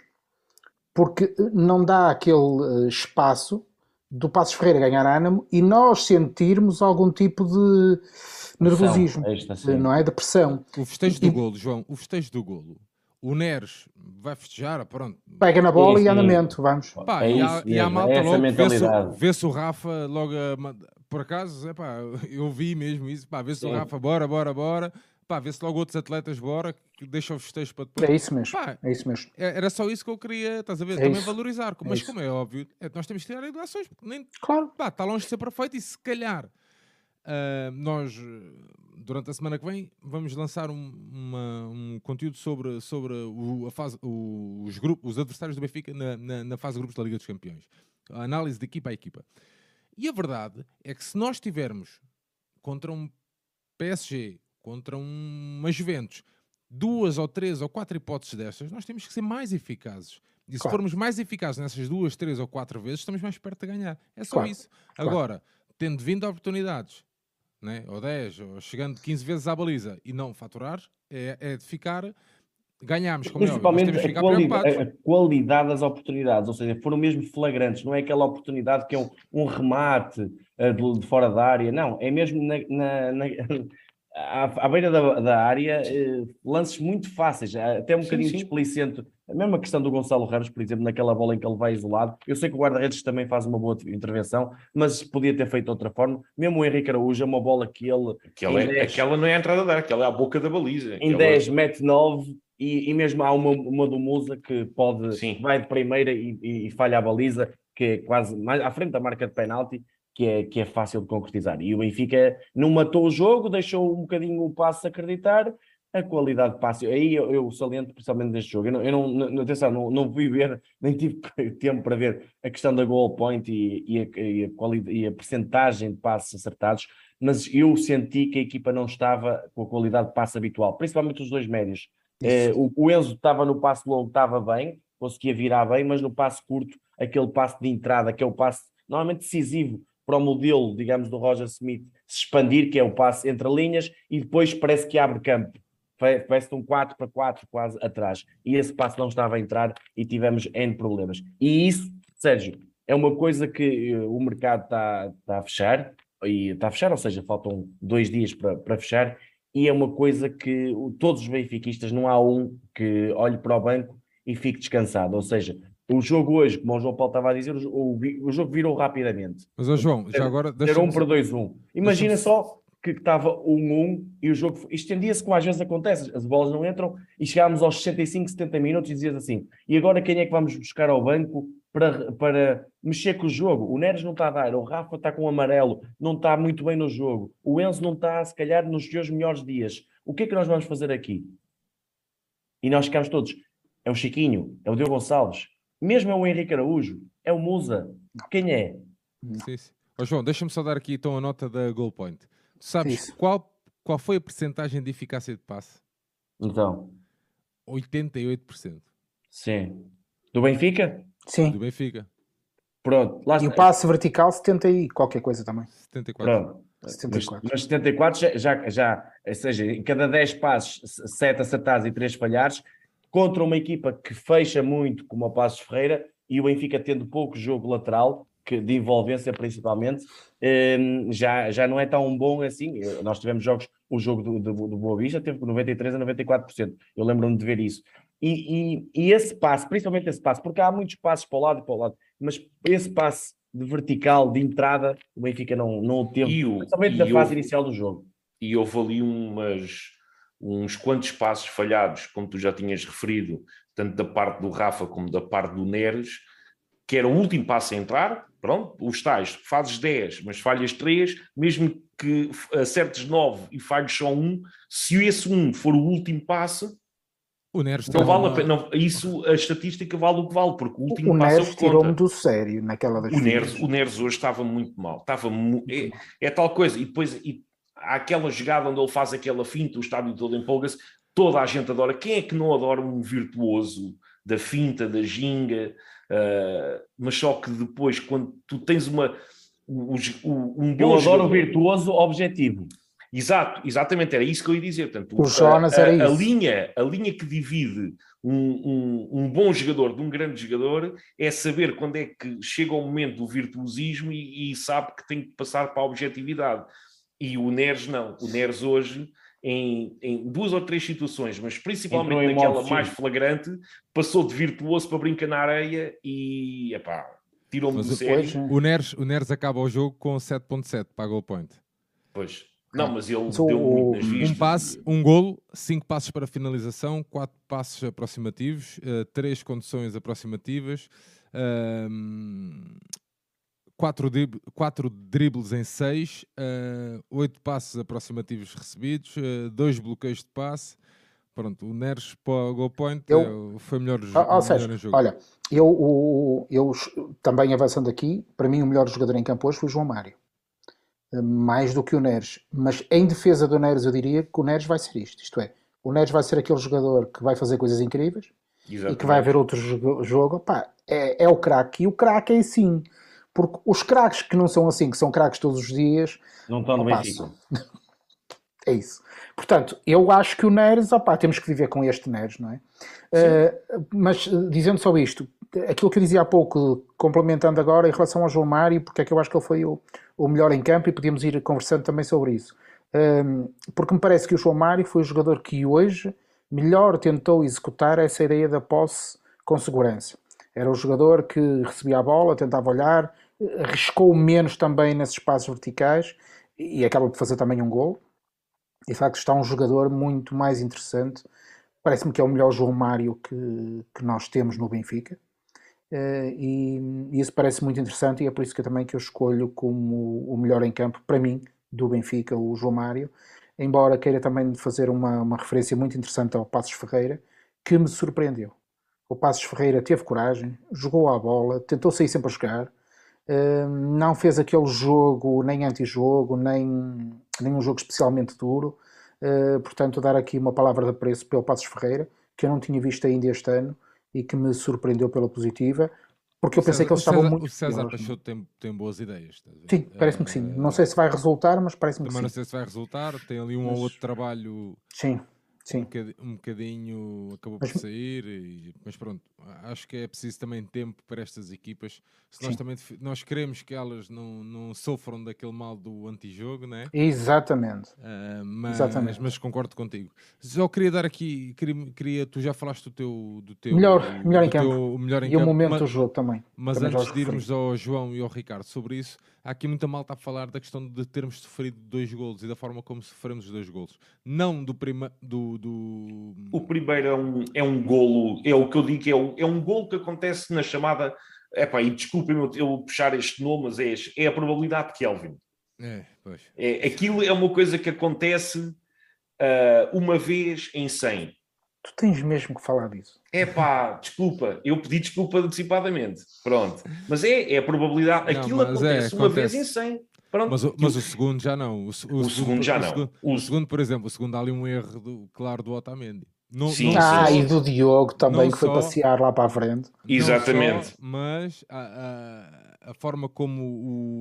porque não dá aquele eh, espaço do Passos Ferreira ganhar ânimo e nós sentirmos algum tipo de nervosismo, pressão, não é? De pressão. O festejo do e... golo, João, o festejo do golo. O Neres vai festejar, pronto. Pega na bola e andamento, vamos. Pá, é e, há, e a malta é logo vê-se vê o Rafa logo a, por acaso, epá, eu vi mesmo isso, pá, vê-se o Rafa, bora, bora, bora, pá, vê-se logo outros atletas, bora, que deixam os festejos para depois. É isso mesmo. Pá, é isso mesmo. É, era só isso que eu queria, estás a ver? É também isso. valorizar. É mas, como é óbvio, é, nós temos que tirar ilações, porque nem. Claro. Pá, está longe de ser perfeito e se calhar uh, nós, durante a semana que vem, vamos lançar um, uma, um, conteúdo sobre, sobre o, a fase, o, os, grupos, os adversários do Benfica na, na, na fase de grupos da Liga dos Campeões. A análise de equipa a equipa. E a verdade é que se nós tivermos contra um PSG, contra um, uma Juventus, duas ou três ou quatro hipóteses destas, nós temos que ser mais eficazes. E se Claro. formos mais eficazes nessas duas, três ou quatro vezes, estamos mais perto de ganhar. É só Claro. isso. Agora, tendo vindo oportunidades, né? ou 10, ou chegando 15 vezes à baliza e não faturar, é, é de ficar. Ganhámos, como é Principalmente temos de a, ficar quali- preocupados. a- qualidade das oportunidades, ou seja, foram mesmo flagrantes, não é aquela oportunidade que é um, um remate eh, de, de fora da área, não, é mesmo na, na- na- à, à beira da, da área, eh, lances muito fáceis, eh, até um Sim, bocadinho sim. displicente. A mesma questão do Gonçalo Ramos, por exemplo, naquela bola em que ele vai isolado. Eu sei que o guarda-redes também faz uma boa intervenção, mas podia ter feito de outra forma. Mesmo o Henrique Araújo, é uma bola que ele Aquela, é- dez. aquela não é a entrada da área, aquela é a boca da baliza. em Aquela- 10 mete 9 e, e mesmo há uma, uma do Musa que pode Sim. vai de primeira e, e- e falha a baliza, que é quase mais à frente da marca de penalti, que é, que é fácil de concretizar. E o Benfica não matou o jogo, deixou um bocadinho o passe acreditar. A qualidade de passe, aí eu, eu saliento principalmente deste jogo. Eu não, eu não, atenção, não, não fui ver, nem tive tempo para ver a questão da goal point e, e, a, e, a, qualidade, e a percentagem de passes acertados, mas eu senti que a equipa não estava com a qualidade de passe habitual, principalmente os dois médios. Eh, o, o Enzo estava no passe longo, estava bem, conseguia virar bem, mas no passe curto, aquele passe de entrada, que é o passe normalmente decisivo para o modelo, digamos, do Roger Smith se expandir, que é o passe entre linhas, e depois parece que abre campo. Parece um 4 para 4 quase atrás. E esse passe não estava a entrar e tivemos N problemas. E isso, Sérgio, é uma coisa que eh, o mercado está, está a fechar, e está a fechar, ou seja, faltam dois dias para, para fechar, e é uma coisa que todos os benfiquistas, não há um que olhe para o banco e fique descansado. Ou seja, o jogo hoje, como o João Paulo estava a dizer, o, o o jogo virou rapidamente. Mas, ó João, já agora. Era um para 2-1. Imagina só que estava 1-1 e o jogo estendia-se como às vezes acontece, as bolas não entram e chegámos aos 65, 70 minutos e dizias assim, e agora quem é que vamos buscar ao banco para, para mexer com o jogo? O Neres não está a dar, o Rafa está com o amarelo, não está muito bem no jogo, o Enzo não está, se calhar, nos seus melhores dias. O que é que nós vamos fazer aqui? E nós ficamos todos, é o Chiquinho, é o Diogo Gonçalves, mesmo é o Henrique Araújo, é o Musa, quem é? Sim, sim. Ó João, deixa-me só dar aqui então a nota da goal point. Tu sabes Isso. qual, qual foi a percentagem de eficácia de passe? Então, 88% sim. Do Benfica? do Sim. Benfica. Pronto, lá E o passe vertical 70 e qualquer coisa também. 74. Pronto. 74. Mas, mas 74 já, já, já, ou seja, em cada 10 passos, 7 acertados e 3 falhares, contra uma equipa que fecha muito, como o Passos Ferreira, e o Benfica tendo pouco jogo lateral, que, de envolvência principalmente, hum, já, já não é tão bom assim. Eu- Nós tivemos jogos, o jogo do, do, do Boa Vista teve 93% a 94%. Eu lembro-me de ver isso. E, e, e esse passe, principalmente esse passe, porque há muitos passos para o lado e para o lado, mas esse passe de vertical, de entrada, o Benfica não, não o teve, E principalmente na fase inicial do jogo. e houve ali umas, uns quantos passos falhados, como tu já tinhas referido, tanto da parte do Rafa como da parte do Neres, que era o último passo a entrar, pronto, os tais, fazes 10, mas falhas 3, mesmo que acertes 9 e falhes só um, se esse um for o último passo, O Neres não vale uma- a pena, não- isso, a estatística vale o que vale, porque o último O passo é o Neres que conta. tirou-me do sério naquela das O Neres, o Neres hoje estava muito mal. Estava mu- é, é tal coisa. E depois e aquela jogada onde ele faz aquela finta, o estádio todo empolga-se. Toda a gente adora. Quem é que não adora um virtuoso da finta, da ginga? Ah, mas só que depois, quando tu tens uma. o- o- um Eu bom adoro o virtuoso objetivo. Exato, exatamente, era isso que eu ia dizer. Portanto, O Jonas a, era a- a isso. linha, a linha que divide um, um, um bom jogador de um grande jogador é saber quando é que chega o momento do virtuosismo e, e sabe que tem que passar para a objetividade. E o Neres não. O Neres hoje, em, em duas ou três situações, mas principalmente naquela modo mais flagrante, passou de virtuoso para brincar na areia e epá, tirou-me Mas do depois, sério. O Neres, o Neres acaba o jogo com 7.7 para a goal point. Pois. Não, mas ele Mas o- deu muito nas um vistas. Um passe, um golo, 5 passos para finalização, 4 passos aproximativos, 3 conduções aproximativas, 4 quatro dribles em 6, 8 passos aproximativos recebidos, 2 bloqueios de passe. pronto, o Neres para o goal point Eu- é- foi melhor, Ou, melhor ou seja, jogo. olha, eu, o- eu também avançando aqui, para mim o melhor jogador em campo hoje foi o João Mário. Eh, Mais do que o Neres. Mas em defesa do Neres, eu diria que o Neres vai ser isto. Isto é, o Neres vai ser aquele jogador que vai fazer coisas incríveis e que vai haver outro jogo. jogo. Pá, é, é o craque. E o craque é assim. Porque os craques que não são assim, que são craques todos os dias, Não estão no Benfica. é isso. Portanto, eu acho que o Neres, opá, temos que viver com este Neres, não é? Eh, mas eh, dizendo só isto, aquilo que eu dizia há pouco, complementando agora em relação ao João Mário, porque é que eu acho que ele foi o, o melhor em campo e podíamos ir conversando também sobre isso. Um, porque me parece que o João Mário foi o jogador que hoje melhor tentou executar essa ideia da posse com segurança. Era o jogador que recebia a bola, tentava olhar, arriscou menos também nesses espaços verticais e acaba por fazer também um gol. De facto está um jogador muito mais interessante. Parece-me que é o melhor João Mário que, que nós temos no Benfica. Eh, e, e isso parece muito interessante e é por isso que eu também que eu escolho como o melhor em campo para mim do Benfica, o João Mário. Embora queira também fazer uma, uma referência muito interessante ao Passos Ferreira, que me surpreendeu. O Passos Ferreira teve coragem, jogou a bola, tentou sair sempre a jogar, não fez aquele jogo nem anti-jogo, nem, nem um jogo especialmente duro. Uh, portanto, dar aqui uma palavra de apreço pelo Passos Ferreira, que eu não tinha visto ainda este ano e que me surpreendeu pela positiva, porque eu pensei que eles O César- estavam muito. O César piores? Peixoto tem, tem boas ideias. Sim, parece-me que sim. Eh, Não sei se vai resultar, mas parece-me que Também não sim. sei se vai resultar. Tem ali um Mas- ou outro trabalho Sim, um, sim. um bocadinho acabou por sair, e- mas pronto, acho que é preciso também tempo para estas equipas. Se nós também nós queremos que elas não, não sofram daquele mal do antijogo, né? Exatamente. Ah, mas, Exatamente. mas concordo contigo. Só queria dar aqui, queria, queria- tu já falaste do teu, do teu Melhor- melhor em do teu- campo. o melhor em E o campo, momento mas- do jogo também. mas Também antes de irmos ao João e ao Ricardo sobre isso, há aqui muita malta a falar da questão de termos sofrido dois golos e da forma como sofremos os dois golos. Não do prima, do, do... O primeiro é um, é um golo, é o que eu digo, que é um, é um golo que acontece na chamada. Epá, e desculpem-me eu, eu puxar este nome, mas é, é a probabilidade de Kelvin. É, pois. É, aquilo é uma coisa que acontece ah, uma vez em 100. Tu tens mesmo que falar disso. É pá, desculpa, eu pedi desculpa antecipadamente. Pronto. Mas é, é a probabilidade. Não, Aquilo acontece é, uma acontece. vez em 100. Pronto. Mas, o- mas o segundo já não. O, se- O segundo já o não. segundo- O- o segundo, por exemplo, o segundo há ali um erro do- claro do Otamendi. Não, Sim, não Ah, só- e do Diogo também, não que foi só- passear lá para a frente. Exatamente. só, mas a, a, a forma como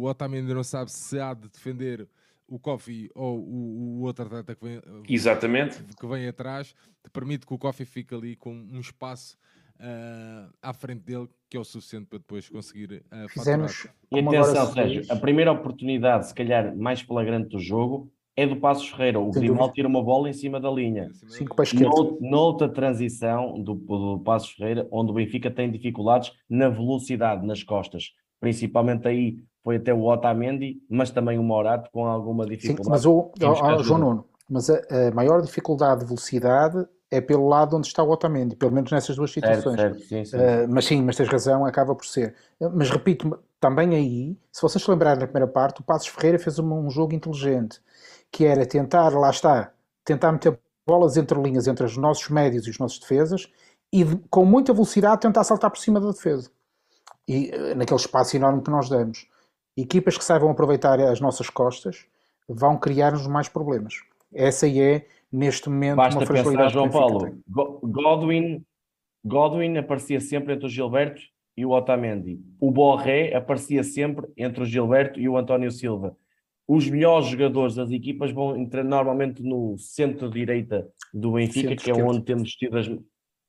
o Otamendi não sabe se há de defender o Kofi ou o, o outro atleta que vem, Exatamente. que vem atrás, te permite que o Kofi fique ali com um espaço ah, à frente dele que é o suficiente para depois conseguir uh, Fizemos. E atenção, Sérgio, a primeira oportunidade, se calhar mais flagrante do jogo, é do Passos Ferreira. O dúvida. tira uma bola em cima da linha. Cinco para a esquerda. Nou- Noutra transição do, do Passos Ferreira, onde o Benfica tem dificuldades na velocidade, nas costas. Principalmente aí foi até o Otamendi, mas também o Morato com alguma Sim, dificuldade. mas o, ó, ajuda. João Nuno, mas a, a maior dificuldade de velocidade é pelo lado onde está o Otamendi, pelo menos nessas duas certo, situações. certo, sim, sim. Uh, mas sim, mas tens razão, acaba por ser. Mas repito, também aí, se vocês se lembrarem da primeira parte, o Passos Ferreira fez um, um jogo inteligente, que era tentar, lá está, tentar meter bolas entre linhas entre os nossos médios e os nossos defesas e de- com muita velocidade tentar saltar por cima da defesa. E uh, naquele espaço enorme que nós damos. Equipas que saibam aproveitar as nossas costas vão criar-nos mais problemas. Essa aí é, neste momento, Basta uma pensar, fragilidade João que o Benfica Paulo, Godwin, Godwin aparecia sempre entre o Gilberto e o Otamendi. O Borré aparecia sempre entre o Gilberto e o António Silva. Os melhores jogadores das equipas vão entrar normalmente no centro-direita do Benfica, que é onde temos tido as...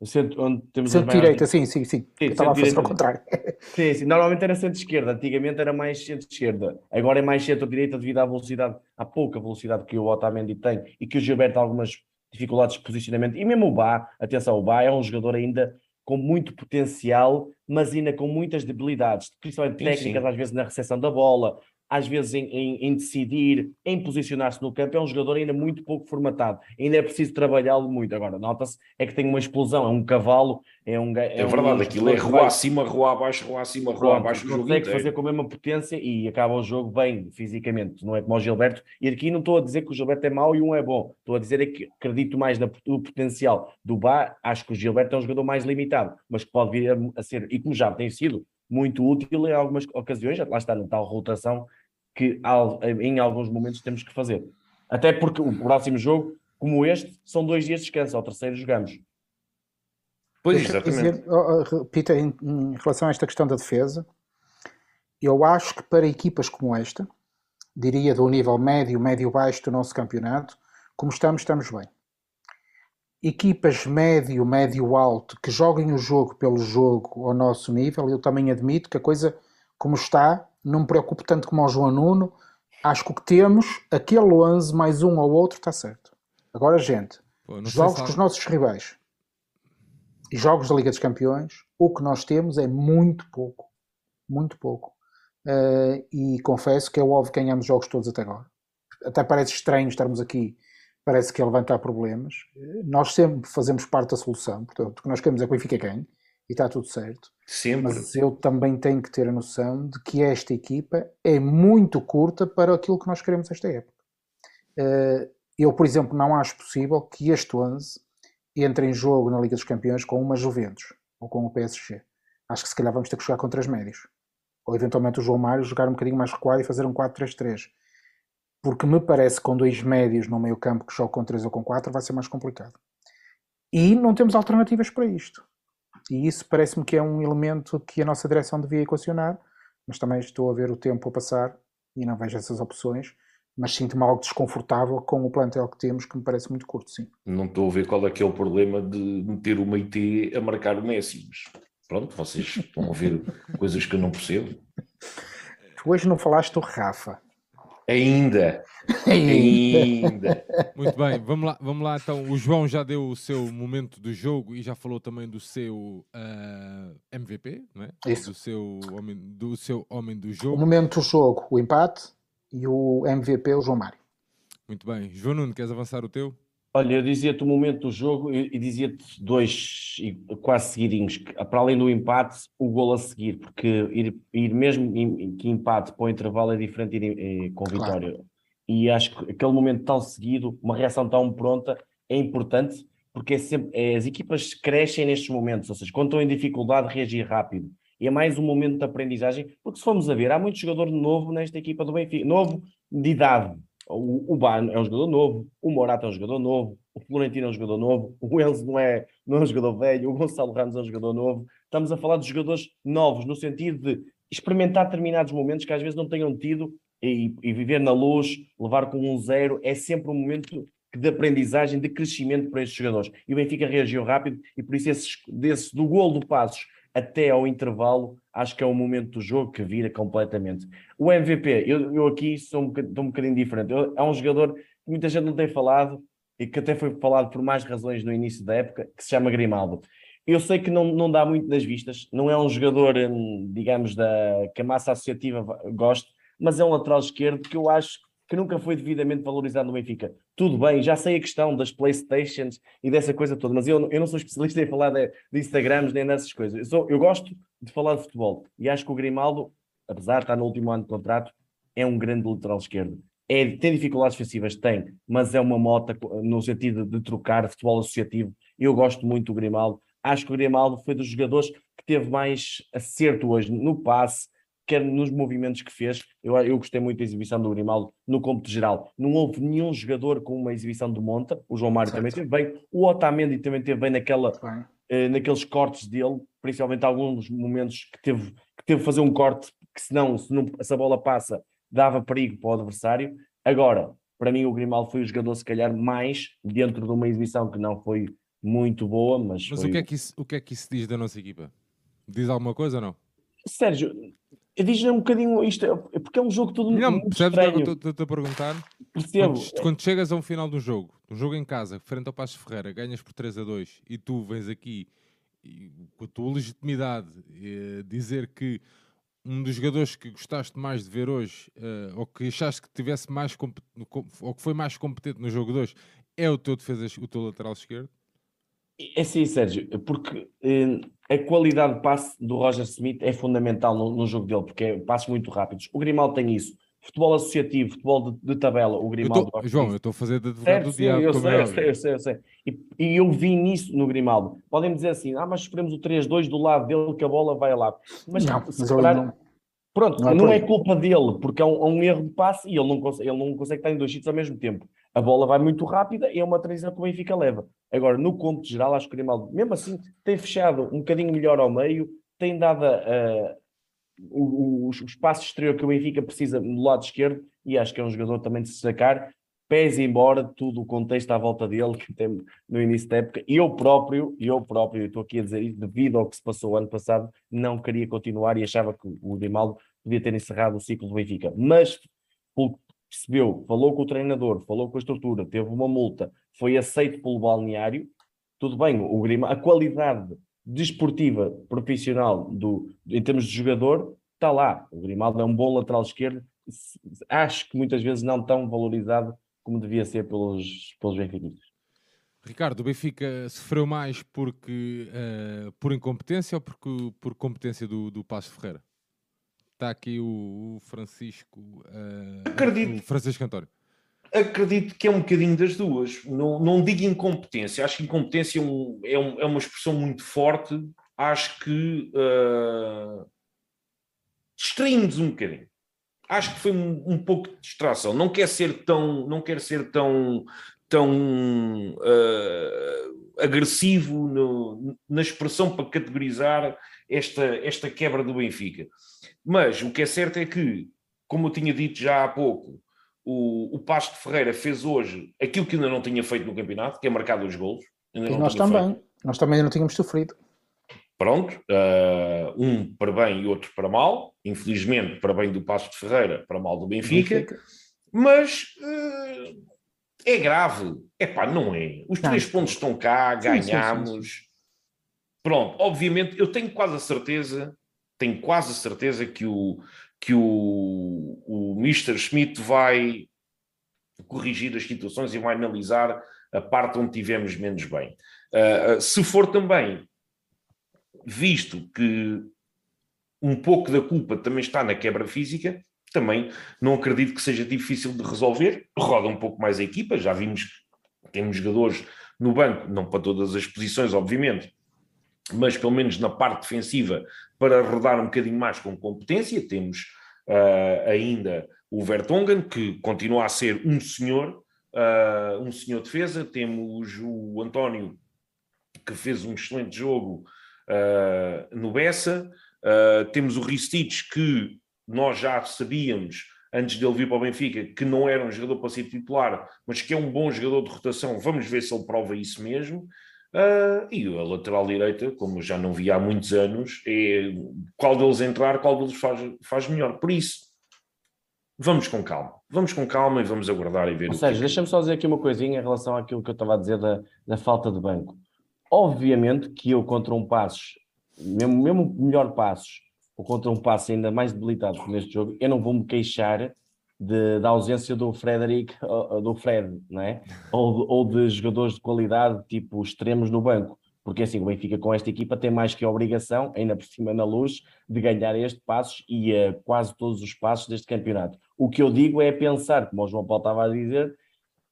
Centro, onde temos as maiores Centro-direita, sim, sim, sim. Eu estava a fazer centro-direita. ao contrário. Sim, sim. Normalmente era centro-esquerda, antigamente era mais centro-esquerda. Agora é mais centro-direita devido à velocidade, à pouca velocidade que o Otamendi tem e que o Gilberto algumas dificuldades de posicionamento. E mesmo o Bá, atenção, o Bá é um jogador ainda com muito potencial, mas ainda com muitas debilidades, principalmente Sim, técnicas, sim. às vezes na recepção da bola, às vezes em, em, em decidir, em posicionar-se no campo, é um jogador ainda muito pouco formatado. Ainda é preciso trabalhá-lo muito. Agora, nota-se é que tem uma explosão, é um cavalo, é um É, é verdade, um, aquilo é rua acima, rua abaixo, rua acima, rua Pronto, abaixo o jogo consegue inteiro. fazer com a mesma potência e acaba o jogo bem fisicamente, não é como o Gilberto. E aqui não estou a dizer que o Gilberto é mau e um é bom, estou a dizer é que acredito mais no potencial do Bá. Acho que o Gilberto é um jogador mais limitado, mas que pode vir a, a ser, e como já tem sido, muito útil em algumas ocasiões, lá está na tal rotação que em alguns momentos temos que fazer. Até porque o próximo jogo, como este, são dois dias de descanso, ao terceiro jogamos. Pois, exatamente. dizer, Peter, em, em relação a esta questão da defesa, eu acho que para equipas como esta, diria do nível médio, médio-baixo do nosso campeonato, como estamos, estamos bem. Equipas médio, médio-alto, que joguem o jogo pelo jogo ao nosso nível, eu também admito que a coisa, como está, não me preocupo tanto como ao João Nuno. Acho que o que temos, aquele 11 mais um ou outro, está certo. Agora, gente, Pô, jogos com os nossos rivais e jogos da Liga dos Campeões, o que nós temos é muito pouco. Muito pouco. Eh, e confesso que é óbvio que ganhamos jogos todos até agora. Até parece estranho estarmos aqui, parece que é levantar problemas. Eh, Nós sempre fazemos parte da solução, portanto, o que nós queremos é que o Benfica ganhe e está tudo certo. Sempre. Mas eu também tenho que ter a noção de que esta equipa é muito curta para aquilo que nós queremos esta época. Eh, Eu, por exemplo, não acho possível que este 11 entre em jogo na Liga dos Campeões com uma Juventus ou com o PSG. Acho que se calhar vamos ter que jogar com três médios. Ou eventualmente o João Mário jogar um bocadinho mais recuado e fazer um 4-3-3. Porque me parece que com dois médios no meio campo que jogam com 3 ou com 4 vai ser mais complicado. E não temos alternativas para isto. E isso parece-me que é um elemento que a nossa direção devia equacionar, mas também estou a ver o tempo a passar e não vejo essas opções, mas sinto-me algo desconfortável com o plantel que temos, que me parece muito curto, sim. Não estou a ver qual é que é o problema de meter uma IT a marcar o Messi. Mas pronto, vocês estão a ver coisas que eu não percebo. Tu hoje não falaste do Rafa. Ainda, ainda. Muito bem, vamos lá, vamos lá então. O João já deu o seu momento do jogo e já falou também do seu ah, MVP, não é? Isso. Do seu homem do, seu homem do O jogo. momento do jogo, o empate, e o MVP, o João Mário. Muito bem. João Nuno, queres avançar o teu? Olha, eu dizia-te o momento do jogo e, dizia-te dois e- quase seguidinhos, para além do empate, o gol a seguir, porque ir, ir mesmo que empate para o intervalo é diferente de ir eh, com Claro. vitória. E acho que aquele momento tão seguido, uma reação tão pronta, é importante, porque é sempre, é, as equipas crescem nestes momentos, ou seja, quando estão em dificuldade, reagir rápido. E é mais um momento de aprendizagem, porque se formos a ver, há muito jogador novo nesta equipa do Benfica, novo de idade. O, o Ban é um jogador novo, o Morata é um jogador novo, o Florentino é um jogador novo, o Enzo não é, não é um jogador velho, o Gonçalo Ramos é um jogador novo. Estamos a falar de jogadores novos, no sentido de experimentar determinados momentos que às vezes não tenham tido e, e viver na luz, levar com um zero, é sempre um momento de aprendizagem, de crescimento para estes jogadores. E o Benfica reagiu rápido e por isso esses, desse, do gol do Passos até ao intervalo, acho que é o momento do jogo que vira completamente. O MVP, eu, eu aqui sou um, estou um bocadinho diferente. Eu- é um jogador que muita gente não tem falado e que até foi falado por mais razões no início da época, que se chama Grimaldo. Eu sei que não, não dá muito nas vistas, não é um jogador, hum, digamos, da, que a massa associativa va- goste, mas é um lateral esquerdo que eu acho que nunca foi devidamente valorizado no Benfica. Tudo bem, já sei a questão das Playstations e dessa coisa toda, mas eu, eu não sou especialista em falar de, de Instagrams nem dessas coisas. Eu, sou- eu gosto de falar de futebol e acho que o Grimaldo, apesar de estar no último ano de contrato, é um grande lateral esquerdo. É, tem dificuldades defensivas? Tem, mas é uma mota no sentido de trocar futebol associativo. Eu gosto muito do Grimaldo. Acho que o Grimaldo foi dos jogadores que teve mais acerto hoje no passe, quer nos movimentos que fez. Eu, eu gostei muito da exibição do Grimaldo no cômputo geral. Não houve nenhum jogador com uma exibição de monta. O João Mário também Certo. teve bem. O Otamendi também teve bem naquela, Bem, eh, naqueles cortes dele, principalmente alguns momentos que teve que teve fazer um corte, que senão, se, não, se a bola passa, dava perigo para o adversário. Agora, para mim, o Grimaldo foi o jogador, se calhar, mais dentro de uma exibição que não foi muito boa, mas, Mas foi... o que, é que isso, o que é que isso diz da nossa equipa? Diz alguma coisa ou não? Sérgio, diz-me um bocadinho isto, é porque é um jogo todo Não, muito percebes o que que estranho. eu estou a perguntar? Percebo. Quando, quando chegas a um final do jogo, um jogo em casa, frente ao Passos Ferreira, ganhas por 3 a 2 e tu vens aqui e, com a tua legitimidade eh, dizer que um dos jogadores que gostaste mais de ver hoje, uh, ou que achaste que tivesse mais ou que foi mais competente no jogo de hoje, é o teu defesa, o teu lateral esquerdo? É sim, Sérgio, porque eh, a qualidade de passe do Roger Smith é fundamental no, no jogo dele, porque é passos muito rápidos. O Grimaldo tem isso. Futebol associativo, futebol de, de tabela, o Grimaldo. Eu tô, João, eu estou a fazer de advogado do diabo. Eu sei, eu sei, eu sei, eu sei. E, e, eu vi nisso no Grimaldo. Podem dizer assim, ah, mas esperemos o 3-2 do lado dele que a bola vai lá. Mas, não, mas não. Pronto, não é, não é culpa dele, porque é um, é um, erro de passe e ele não, consegue, ele não consegue estar em dois sítios ao mesmo tempo. A bola vai muito rápida e é uma transição que o Benfica leva. Agora, no conto geral, acho que o Grimaldo, mesmo assim, tem fechado um bocadinho melhor ao meio, tem dado uh, o, o, o, espaço exterior que o Benfica precisa no lado esquerdo e acho que é um jogador também de se sacar. Pese embora tudo o contexto à volta dele que tem no início da época, eu próprio, eu próprio, estou aqui a dizer isso, devido ao que se passou ano passado, não queria continuar e achava que o Grimaldo podia ter encerrado o ciclo do Benfica. Mas, pelo percebeu, falou com o treinador, falou com a estrutura, teve uma multa, foi aceito pelo balneário, tudo bem, o Grima, a qualidade desportiva profissional do, em termos de jogador está lá. O Grimaldo é um bom lateral esquerdo, acho que muitas vezes não tão valorizado como devia ser pelos, pelos benfiquistas. Ricardo, o Benfica sofreu mais porque, uh, por incompetência ou porque, por competência do, do Passo Ferreira? Está aqui o, o Francisco. Uh, Acredito. O Francisco António. Acredito que é um bocadinho das duas. Não, não digo incompetência. Acho que incompetência é, um, é, um, é uma expressão muito forte. Acho que uh, distraímos um bocadinho. Acho que foi um, um, pouco de distração. Não quer ser tão, não quer ser tão, tão uh, agressivo no, na expressão para categorizar esta, esta quebra do Benfica. Mas o que é certo é que, como eu tinha dito já há pouco, o, o Pasto Ferreira fez hoje aquilo que ainda não tinha feito no campeonato, que é marcar dois golos. E nós também. Feito. Nós também não tínhamos sofrido. Pronto, uh, um para bem e outro para mal. Infelizmente, para bem do Pasto Ferreira, para mal do Benfica. Benfica. Mas uh, é grave. É pá, não é. Os não. três pontos estão cá, ganhamos. Pronto, obviamente, eu tenho quase a certeza tenho quase a certeza que o, que o, o Mr. Schmidt vai corrigir as situações e vai analisar a parte onde tivemos menos bem. Uh, se for também visto que um pouco da culpa também está na quebra física, também não acredito que seja difícil de resolver. Roda um pouco mais a equipa, já vimos, temos jogadores no banco, não para todas as posições, obviamente, mas pelo menos na parte defensiva, para rodar um bocadinho mais com competência. Temos uh, ainda o Vertonghen, que continua a ser um senhor, uh, um senhor defesa. Temos o António, que fez um excelente jogo uh, no Bessa. temos o Ristich, que nós já sabíamos antes dele vir para o Benfica, que não era um jogador para ser titular, mas que é um bom jogador de rotação. Vamos ver se ele prova isso mesmo. Uh, e a lateral direita, como já não vi há muitos anos, é qual deles entrar, qual deles faz, faz melhor. Por isso, vamos com calma. Vamos com calma e vamos aguardar e ver. Ou seja, é deixa-me só dizer aqui uma coisinha em relação àquilo que eu estava a dizer da, da falta de banco. Obviamente que eu contra um Passos, mesmo, mesmo melhor Passos, ou contra um passo ainda mais debilitado como este jogo, eu não vou me queixar de, da ausência do Frederic, do Fred, não é? ou, ou de jogadores de qualidade, tipo extremos no banco. Porque assim, o Benfica com esta equipa tem mais que a obrigação, ainda por cima na luz, de ganhar este passos e uh, quase todos os passos deste campeonato. O que eu digo é pensar, como o João Paulo estava a dizer,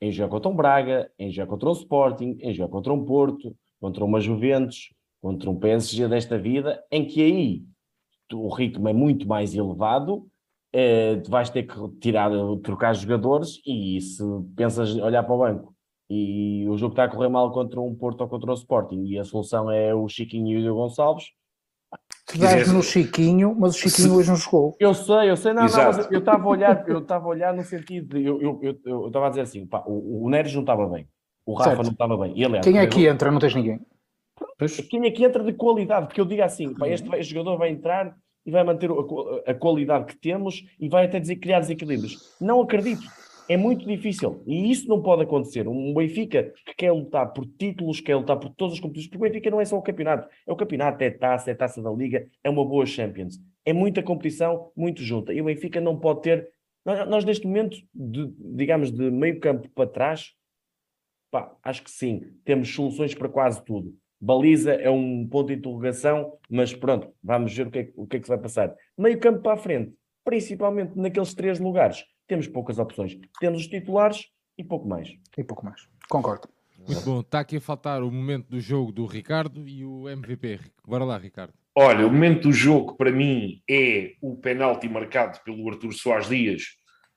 em jogar contra um Braga, em jogar contra um Sporting, em jogar contra um Porto, contra uma Juventus, contra um PSG desta vida, em que aí o ritmo é muito mais elevado eh, vais ter que tirar, trocar jogadores e se pensas olhar para o banco e o jogo está a correr mal contra um Porto ou contra o Sporting e a solução é o Chiquinho e o Gonçalves. Tu dás no Chiquinho, mas o Chiquinho se... hoje não jogou. Eu sei, eu sei, não, não eu estava a olhar, eu estava a olhar no sentido de, eu estava eu, eu, eu a dizer assim, pá, o, o Neres não estava bem, o Rafa certo. não estava bem. E, aliás, Quem é que entra? Não tens ninguém. Quem é que entra de qualidade? Porque eu digo assim, pá, este, este jogador vai entrar e vai manter a, qualidade que temos e vai até criar desequilíbrios. Não acredito. É muito difícil. E isso não pode acontecer. Um Benfica que quer lutar por títulos, quer lutar por todas as competições, porque o Benfica não é só o campeonato. É o campeonato, é taça, é taça da Liga, é uma boa Champions. É muita competição, muito junta. E o Benfica não pode ter. Nós, nós neste momento, de, digamos, de meio campo para trás, pá, acho que sim, temos soluções para quase tudo. Baliza é um ponto de interrogação, mas pronto, vamos ver o que é, o que, é que se vai passar. Meio campo para a frente, principalmente naqueles três lugares, temos poucas opções. Temos os titulares e pouco mais. E pouco mais. Concordo. Muito bom. Está aqui a faltar o momento do jogo do Ricardo e o MVP. Bora lá, Ricardo. Olha, o momento do jogo para mim é o penalti marcado pelo Artur Soares Dias.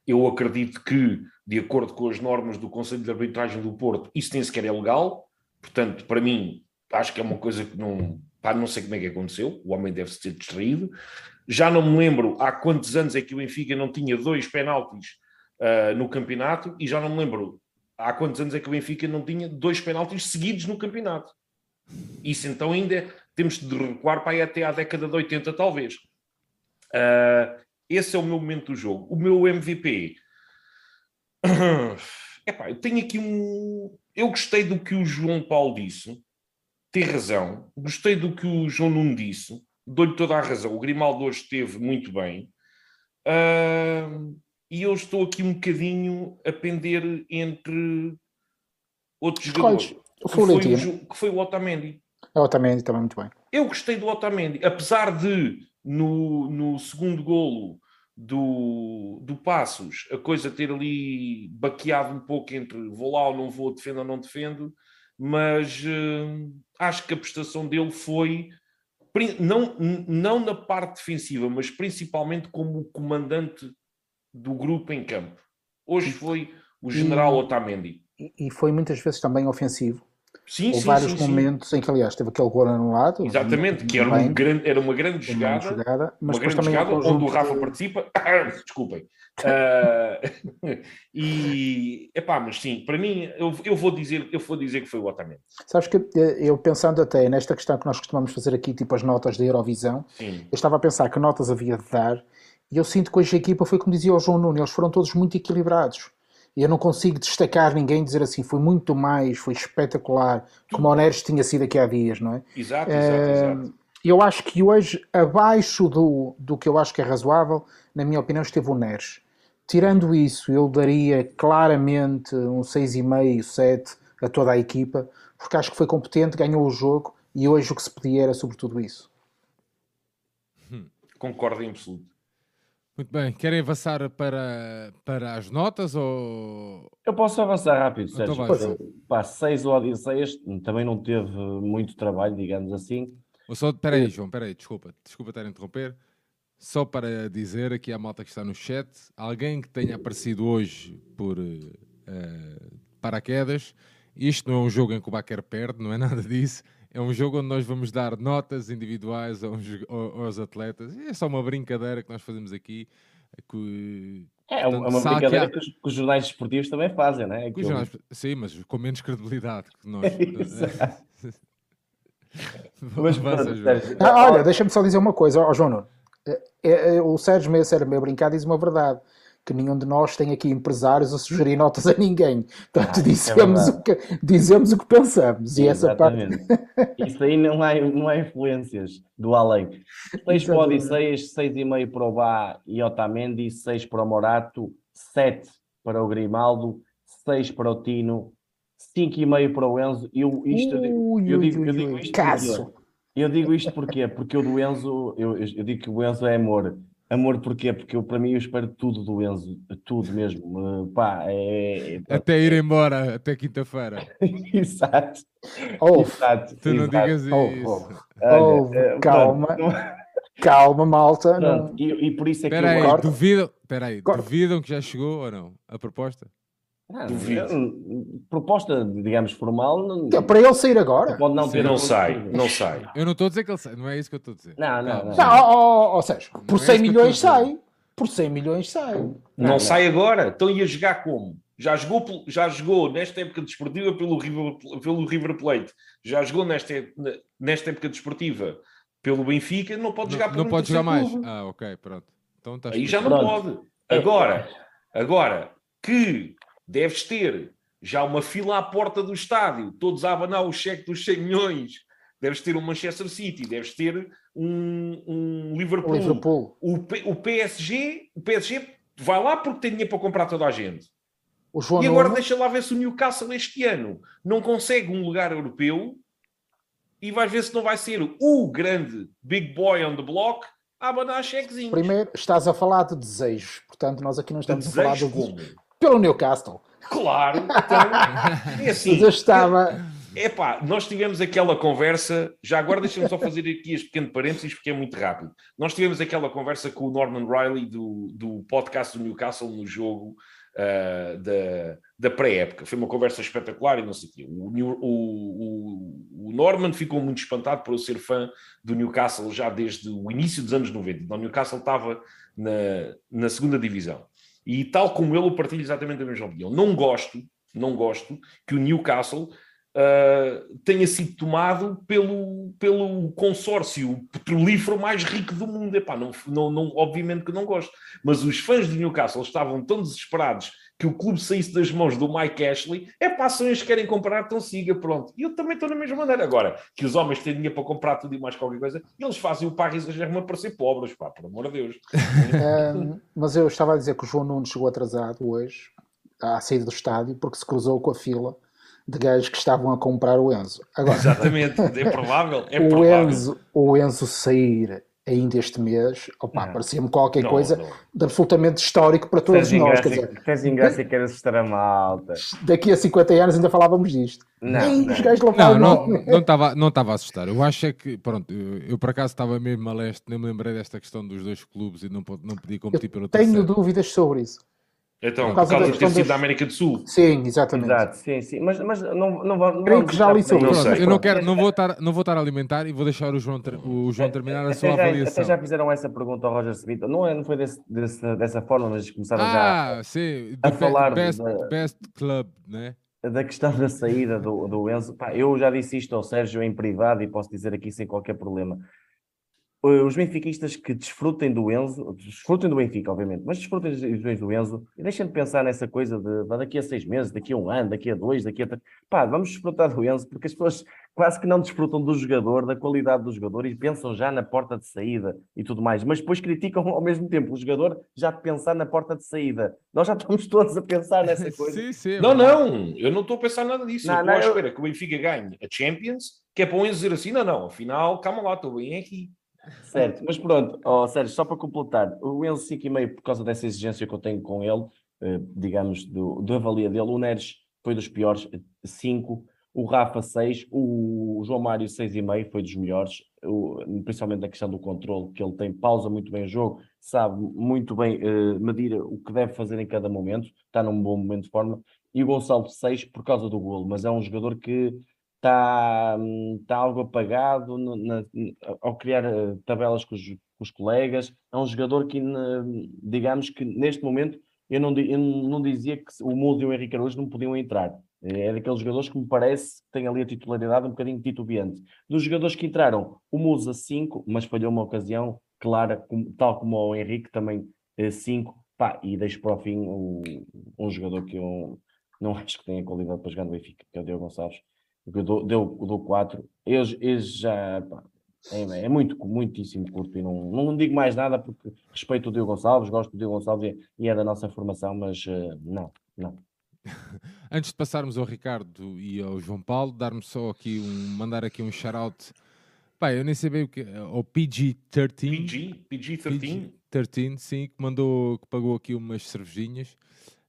Eu acredito que, de acordo com as normas do Conselho de Arbitragem do Porto, isso nem sequer é legal. Portanto, para mim, acho que é uma coisa que não. Pá, não sei como é que aconteceu. O homem deve-se ter distraído. Já não me lembro há quantos anos é que o Benfica não tinha dois penaltis uh, no campeonato e já não me lembro há quantos anos é que o Benfica não tinha dois penaltis seguidos no campeonato. Isso então ainda temos de recuar para aí até à década de 80, talvez. Uh, esse é o meu momento do jogo. O meu MVP. Epá, eu tenho aqui um. Eu gostei do que o João Paulo disse. Tem razão. Gostei do que o João Nuno disse dou-lhe toda a razão. O Grimaldo hoje esteve muito bem. Uh, e eu estou aqui um bocadinho a pender entre outros jogadores. Que foi, o, que foi o Otamendi. É o Otamendi também muito bem. Eu gostei do Otamendi, apesar de no, no segundo golo do, do Passos a coisa ter ali baqueado um pouco entre vou lá ou não vou, defendo ou não defendo, mas uh, acho que a prestação dele foi não, não na parte defensiva, mas principalmente como comandante do grupo em campo. Hoje foi o general e, Otamendi. E foi muitas vezes também ofensivo. Sim, Houve sim, vários sim, momentos sim. em que, aliás, teve aquele gol anulado. Exatamente, que era, um grande, era uma grande jogada, jogada mas uma grande jogada onde o Rafa de... participa. Desculpem. Uh, e epá, mas sim, para mim, eu, eu, vou dizer, eu vou dizer que foi o Otamendi. Sabes que eh, eu pensando até nesta questão que nós costumamos fazer aqui, tipo as notas da Eurovisão, sim. eu estava a pensar que notas havia de dar, e eu sinto que hoje a equipa foi como dizia o João Nuno, eles foram todos muito equilibrados. E eu não consigo destacar ninguém dizer assim, foi muito mais, foi espetacular, como o Neres tinha sido aqui há dias, não é? Exato, exato, uh, exato. Eu acho que hoje, abaixo do, do que eu acho que é razoável, na minha opinião, esteve o Neres. Tirando isso, eu daria claramente um 6,5, 7 a toda a equipa, porque acho que foi competente, ganhou o jogo e hoje o que se pedia era sobretudo isso. Concordo em absoluto. Muito bem, querem avançar para, para as notas ou. Eu posso avançar rápido, então Sérgio. Então Pá, 6 ou Odisseias também não teve muito trabalho, digamos assim. Ou só, peraí, João, peraí, desculpa, desculpa estar a interromper. Só para dizer aqui à malta que está no chat, alguém que tenha aparecido hoje por uh, paraquedas, isto não é um jogo em que o Baquer perde, não é nada disso. É um jogo onde nós vamos dar notas individuais aos, aos atletas. E é só uma brincadeira que nós fazemos aqui. Que, é, portanto, é uma brincadeira que, que, os, que, os, jornais esportivos também fazem, não é? Jornais, sim, mas com menos credibilidade que nós. mas, pronto, ah, olha, deixa-me só dizer uma coisa, ó, João Nuno. É, é, o Sérgio Meia Ser meio brincar diz uma verdade que nenhum de nós tem aqui empresários a sugerir notas a ninguém. Portanto, ah, é dizemos, é o que, dizemos o que pensamos. E essa parte. Isso aí não é, não é influências do além. 6 para o Odisseias, 6,5 para o Bá e Otamendi, 6 para o Morato, 7 para o Grimaldo, 6 para o Tino, 5,5 para o Enzo. Eu, isto, ui, eu, digo, eu digo isto. Caso. Eu digo isto porquê? Porque o do Enzo, eu, eu digo que o Enzo é amor. Amor porquê? Porque eu, para mim, eu espero tudo do Enzo, tudo mesmo. Uh, pá, é, é, até ir embora, até quinta-feira. exato. Oh, exato. Tu não exato. digas isso. Oh, oh, calma. Calma, malta. Não. E, e, por isso é que Pera eu aí, duvidam, peraí, duvidam que já chegou ou não a proposta? Ah, proposta, digamos, formal. Não, é para ele sair agora. Pode não, ter não sai, não sai. Eu não estou a dizer que ele sai, não é isso que eu estou a dizer. Não, não, não. não. Ou, ou seja, por 100 é milhões sai. Por 100 milhões sai. Não, não, não, sai agora. Então ia jogar como? Já jogou, já jogou nesta época desportiva pelo River, pelo River Plate, já jogou nesta, nesta época desportiva pelo Benfica, não pode jogar Não, não pode jogar mais. Ah, ok, pronto. Então, Aí já não pronto. pode. Agora, agora que deves ter já uma fila à porta do estádio, todos a abanar o cheque dos 100 milhões, deves ter um Manchester City, deves ter um, um Liverpool. Liverpool. O, P- o PSG, o PSG vai lá porque tem dinheiro para comprar toda a gente. E agora Nuno, deixa lá ver se o Newcastle este ano não consegue um lugar europeu e vais ver se não vai ser o grande big boy on the block a abanar chequezinhos. primeiro, estás a falar de desejos. Portanto, nós aqui não estamos a falar de como? Pelo Newcastle. Claro, então, é assim. Mas eu estava. Epá, nós tivemos aquela conversa, já agora deixa-me só fazer aqui este pequeno parênteses porque é muito rápido. Nós tivemos aquela conversa com o Norman Riley do, do podcast do Newcastle no jogo ah, da, da pré-época. Foi uma conversa espetacular e não sei o quê. O, o, o, o Norman ficou muito espantado por eu ser fã do Newcastle já desde o início dos anos 90. O Newcastle estava na, na segunda divisão. E tal como ele, eu partilho exatamente a mesma opinião. Não gosto, não gosto que o Newcastle uh, tenha sido tomado pelo, pelo consórcio petrolífero mais rico do mundo. Epá, não, não, não, obviamente que não gosto. Mas os fãs do Newcastle estavam tão desesperados que o clube saísse das mãos do Mike Ashley. É pá, se eles querem comprar, então siga, pronto. E eu também estou na mesma maneira. Agora, que os homens têm dinheiro para comprar tudo e mais qualquer coisa, eles fazem o Paris Saint-Germain para ser pobres, pá, por amor de Deus. Ahm, mas eu estava a dizer que o João Nuno chegou atrasado hoje à saída do estádio porque se cruzou com a fila de gajos que estavam a comprar o Enzo. Agora, Exatamente, é provável. É o, provável. Enzo, o Enzo sair ainda este mês, opa, Não. parecia-me qualquer Não, coisa não. de absolutamente histórico para todos Tens nós. Quer ingresso, dizer, tens ingresso e queres assustar a malta. daqui a 50 anos ainda falávamos disto. Não, Ei, não. os gajos Não, não não estava não estava a assustar. Eu acho é que, pronto, eu, eu por acaso estava mesmo a leste, nem me lembrei desta questão dos dois clubes e não, não podia competir pelo Tenho terceiro. dúvidas sobre isso. Então, Por por causa causa da de ter sido da América do Sul. Sim, exatamente. Exato, sim, sim. Mas, mas não, não, não Creio que já li por sobre. Não isso. sei. Pronto, eu não, quero, não, vou estar, não vou estar a alimentar e vou deixar o João, ter- o João terminar a até sua já, avaliação. Até já fizeram essa pergunta ao Roger Smith. Não, é, não foi desse, desse- dessa forma, mas começaram já Ah, sim, a the be- falar best, da- best club, né? da questão da saída do, do Enzo. Pá, eu já disse isto ao Sérgio em privado e posso dizer aqui sem qualquer problema. Eh, Os benfiquistas que desfrutem do Enzo, desfrutem do Benfica, obviamente, mas desfrutem das exibições do Enzo e deixem de pensar nessa coisa de vá daqui a seis meses, daqui a um ano, daqui a dois, daqui a três. Pá, vamos desfrutar do Enzo, porque as pessoas quase que não desfrutam do jogador, da qualidade do jogador e pensam já na porta de saída e tudo mais, mas depois criticam ao mesmo tempo o jogador já de pensar na porta de saída. Nós já estamos todos a pensar nessa coisa. Sim, sim. é Não, não, eu não estou a pensar nada disso. Não, eu estou não, à eu- espera que o Benfica ganhe a Champions, que é para o Enzo dizer assim: não, não, afinal, calma lá, estou bem aqui. Certo, mas pronto, ó, Sérgio, só para completar, o Enzo 5,5 por causa dessa exigência que eu tenho com ele, eh, digamos, do, do avalia dele, o Neres foi dos piores, 5, o Rafa 6, o João Mário 6,5 foi dos melhores, o- principalmente na questão do controle, que ele tem, pausa muito bem o jogo, sabe muito bem eh, medir o que deve fazer em cada momento, está num bom momento de forma, e o Gonçalo 6 por causa do golo, mas é um jogador que está hum, tá algo apagado no- na- ao criar eh, tabelas com os, com os colegas. É um jogador que, na- digamos que neste momento, eu não, eu não dizia que o Mudo e o Henrique Araújo não podiam entrar. É daqueles jogadores que me parece que tem ali a titularidade um bocadinho titubeante. Dos jogadores que entraram, o Musa 5, mas falhou uma ocasião clara, tal como o Henrique, também 5. Pá, e deixo para o fim o- um jogador que eu não acho que tenha qualidade para jogar no Benfica, que é o Diogo Gonçalves que eu dou, deu, eu dou 4. Eu, eu já pá, é, é muito, muitíssimo curto e não, não digo mais nada porque respeito o Diogo Gonçalves, gosto do Diogo Gonçalves e, e é da nossa formação, mas eh, não, não. Antes de passarmos ao Ricardo e ao João Paulo, dar-me só aqui um, mandar aqui um shout-out. Pá, eu nem sei bem o que ao PG-13. PG, PG-13. PG-13, sim, que mandou, que pagou aqui umas cervejinhas.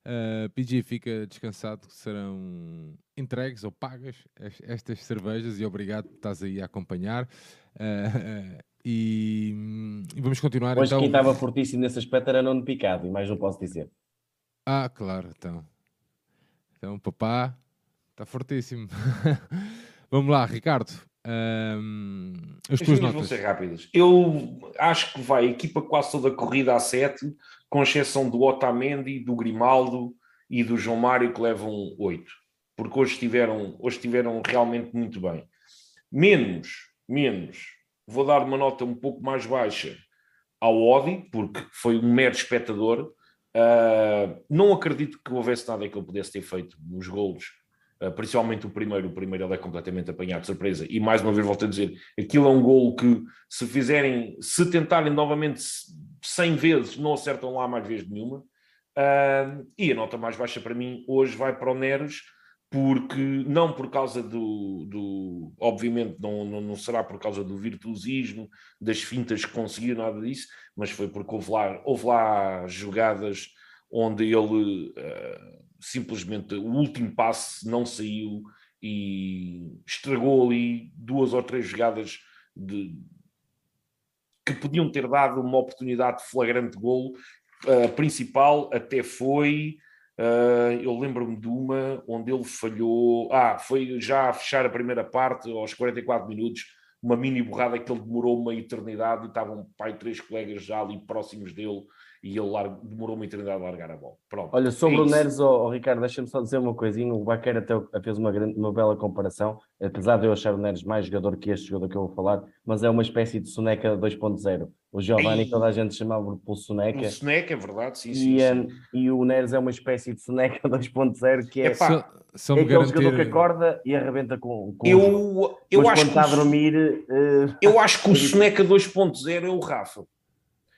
Uh, PG fica descansado que serão entregues ou pagas es- estas cervejas e obrigado por estás aí a acompanhar. Uh, uh, e, e vamos continuar Hoje então. quem estava fortíssimo nesse aspecto era Nuno Picado, e mais não posso dizer. Ah, claro, então. Então, papá está fortíssimo. Vamos lá, Ricardo. Ahm, as As tuas minhas vão notas. ser rápidas. Eu acho que vai a equipa quase toda corrida a 7, com exceção do Otamendi, do Grimaldo e do João Mário, que levam 8. Porque hoje estiveram, hoje estiveram realmente muito bem. Menos, menos, vou dar uma nota um pouco mais baixa ao Odi, porque foi um mero espectador. Uh, não acredito que houvesse nada que ele pudesse ter feito nos golos, uh, principalmente o primeiro. O primeiro ele é completamente apanhado de surpresa. E mais uma vez volto a dizer: aquilo é um golo que, se fizerem, se tentarem novamente 100 vezes, não acertam lá mais vez nenhuma. Uh, e a nota mais baixa para mim hoje vai para o Neres porque não por causa do, do obviamente não, não, não, será por causa do virtuosismo, das fintas que conseguiu, nada disso, mas foi porque houve lá, houve lá jogadas onde ele uh, simplesmente o último passe não saiu e estragou ali duas ou três jogadas de, que podiam ter dado uma oportunidade de flagrante golo. A uh, principal até foi Uh, eu lembro-me de uma onde ele falhou. Ah, foi já a fechar a primeira parte, aos 44 minutos, uma mini borrada que ele demorou uma eternidade e estavam pai três colegas já ali próximos dele e ele demorou uma eternidade a largar a bola. Pronto. Olha, sobre é o Neres, oh, oh, Ricardo, deixa-me só dizer uma coisinha. O Baquer até fez uma, grande, uma bela comparação, apesar de eu achar o Neres mais jogador que este jogador que eu vou falar, mas é uma espécie de Soneca 2.0. O Giovanni, toda a gente chamava por Soneca. O Soneca, é verdade, sim, sim, e, um, e o Neres é uma espécie de Soneca 2.0 que é, Epá, é aquele garantir... jogador que acorda e arrebenta com, com eu, eu acho que está a dormir. Uh... Eu acho que o Soneca 2.0 é o Rafa.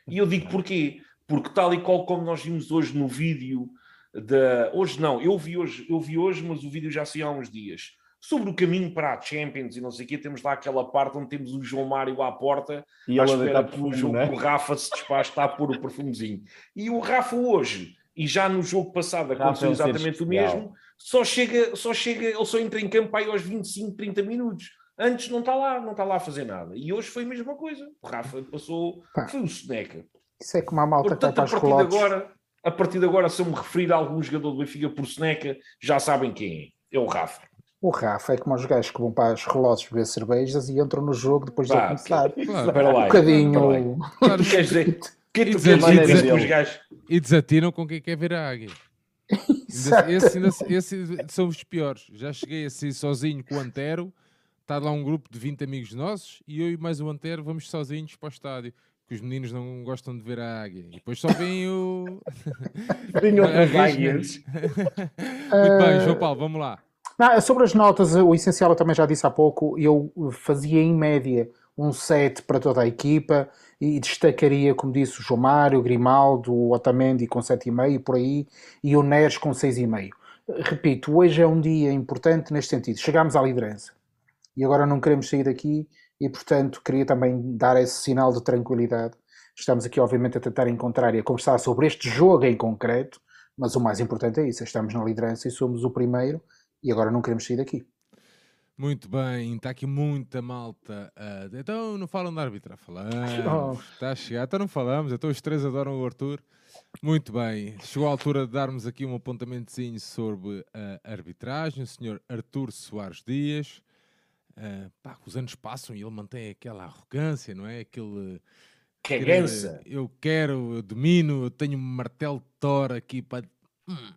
E eu digo porquê? Porque tal e qual como nós vimos hoje no vídeo da. Hoje não, eu vi hoje, eu vi hoje, mas o vídeo já saiu há uns dias. Sobre o caminho para a Champions e não sei o quê, temos lá aquela parte onde temos o João Mário à porta e à espera que o, jogo, né? o Rafa se despache a pôr o perfumezinho. E o Rafa hoje, e já no jogo passado aconteceu é exatamente o mesmo, só chega, só chega, ele só entra em campo aí aos 25, 30 minutos. Antes não está lá, não está lá a fazer nada. E hoje foi a mesma coisa. O Rafa passou, foi o Seneca. Isso é como a malta Portanto, que a partir de agora, a partir de agora, se eu me referir a algum jogador do Benfica por Seneca, já sabem quem é. É o Rafa. O Rafa é como os gajos que vão para os relógios beber cervejas e entram no jogo depois de começar. Claro. Um bocadinho. Quer dizer, que gajos... E desatinam com quem quer ver a águia. Esses esse, esse são os piores. Já cheguei assim sozinho com o Antero. Está lá um grupo de 20 amigos nossos e eu e mais o Antero vamos sozinhos para o estádio que os meninos não gostam de ver a águia. E depois só vem o. Vem outras águias. Muito bem, João Paulo, vamos lá. Não, sobre as notas, o essencial eu também já disse há pouco, eu fazia em média um 7 para toda a equipa e destacaria, como disse, o João Mário, o Grimaldo, o Otamendi com 7,5 por aí e o Neres com 6,5. Repito, hoje é um dia importante neste sentido. Chegámos à liderança e agora não queremos sair daqui e, portanto, queria também dar esse sinal de tranquilidade. Estamos aqui, obviamente, a tentar encontrar e a conversar sobre este jogo em concreto, mas o mais importante é isso: estamos na liderança e somos o primeiro, e agora não queremos sair daqui. Muito bem, está aqui muita malta. Uh, então não falam da árbitra, falamos. Oh. Está a chegar, então não falamos. Então os três adoram o Arthur. Muito bem, chegou a altura de darmos aqui um apontamentozinho sobre a arbitragem. O senhor Arthur Soares Dias. Uh, pá, os anos passam e ele mantém aquela arrogância, não é? Aquele. Cagança! Eu quero, eu domino, eu tenho um martelo de Thor aqui para. Hum.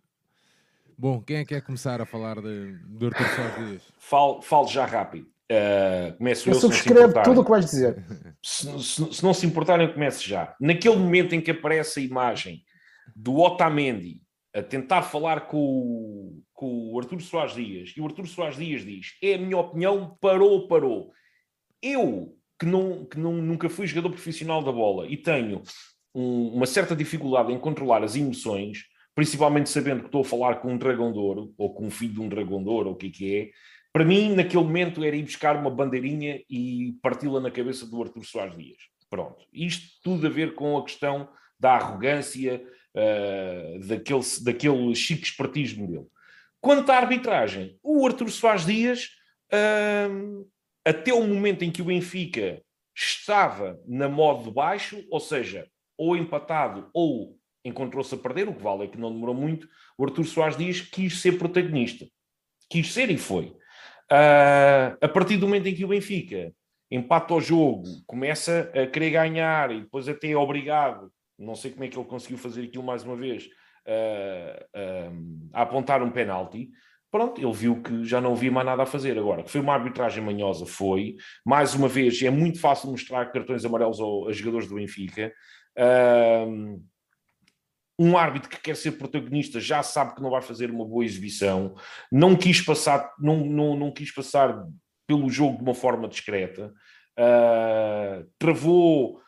Bom, quem é que quer começar a falar de, de Arthur Soares Dias? Fale, fale já rápido. Uh, começo eu, eu subscrevo tudo o que vais dizer. Se, se, se, não se importarem, eu começo já. Naquele momento em que aparece a imagem do Otamendi a tentar falar com, com o Artur Soares Dias, e o Artur Soares Dias diz: é a minha opinião, parou, parou. Eu, que, não, que não, nunca fui jogador profissional da bola e tenho um, uma certa dificuldade em controlar as emoções, principalmente sabendo que estou a falar com um dragão de ouro, ou com um filho de um dragão de ouro, ou o que é que é, para mim, naquele momento, era ir buscar uma bandeirinha e parti-la na cabeça do Artur Soares Dias. Pronto. Isto tudo a ver com a questão da arrogância, uh, daquele, daquele chique espertismo dele. Quanto à arbitragem, o Artur Soares Dias, uh, até o momento em que o Benfica estava na modo baixo, ou seja, ou empatado ou encontrou-se a perder, o que vale é que não demorou muito, o Artur Soares Dias quis ser protagonista. Quis ser e foi. Uh, a partir do momento em que o Benfica empata o jogo, começa a querer ganhar e depois até é obrigado não sei como é que ele conseguiu fazer aquilo mais uma vez, uh, a apontar um penalti. Pronto, ele viu que já não havia mais nada a fazer. Agora, que foi uma arbitragem manhosa, foi. Mais uma vez, é muito fácil mostrar cartões amarelos aos, aos jogadores do Benfica. Uh, um árbitro que quer ser protagonista já sabe que não vai fazer uma boa exibição, não quis passar, não, não, não quis passar pelo jogo de uma forma discreta, uh, travou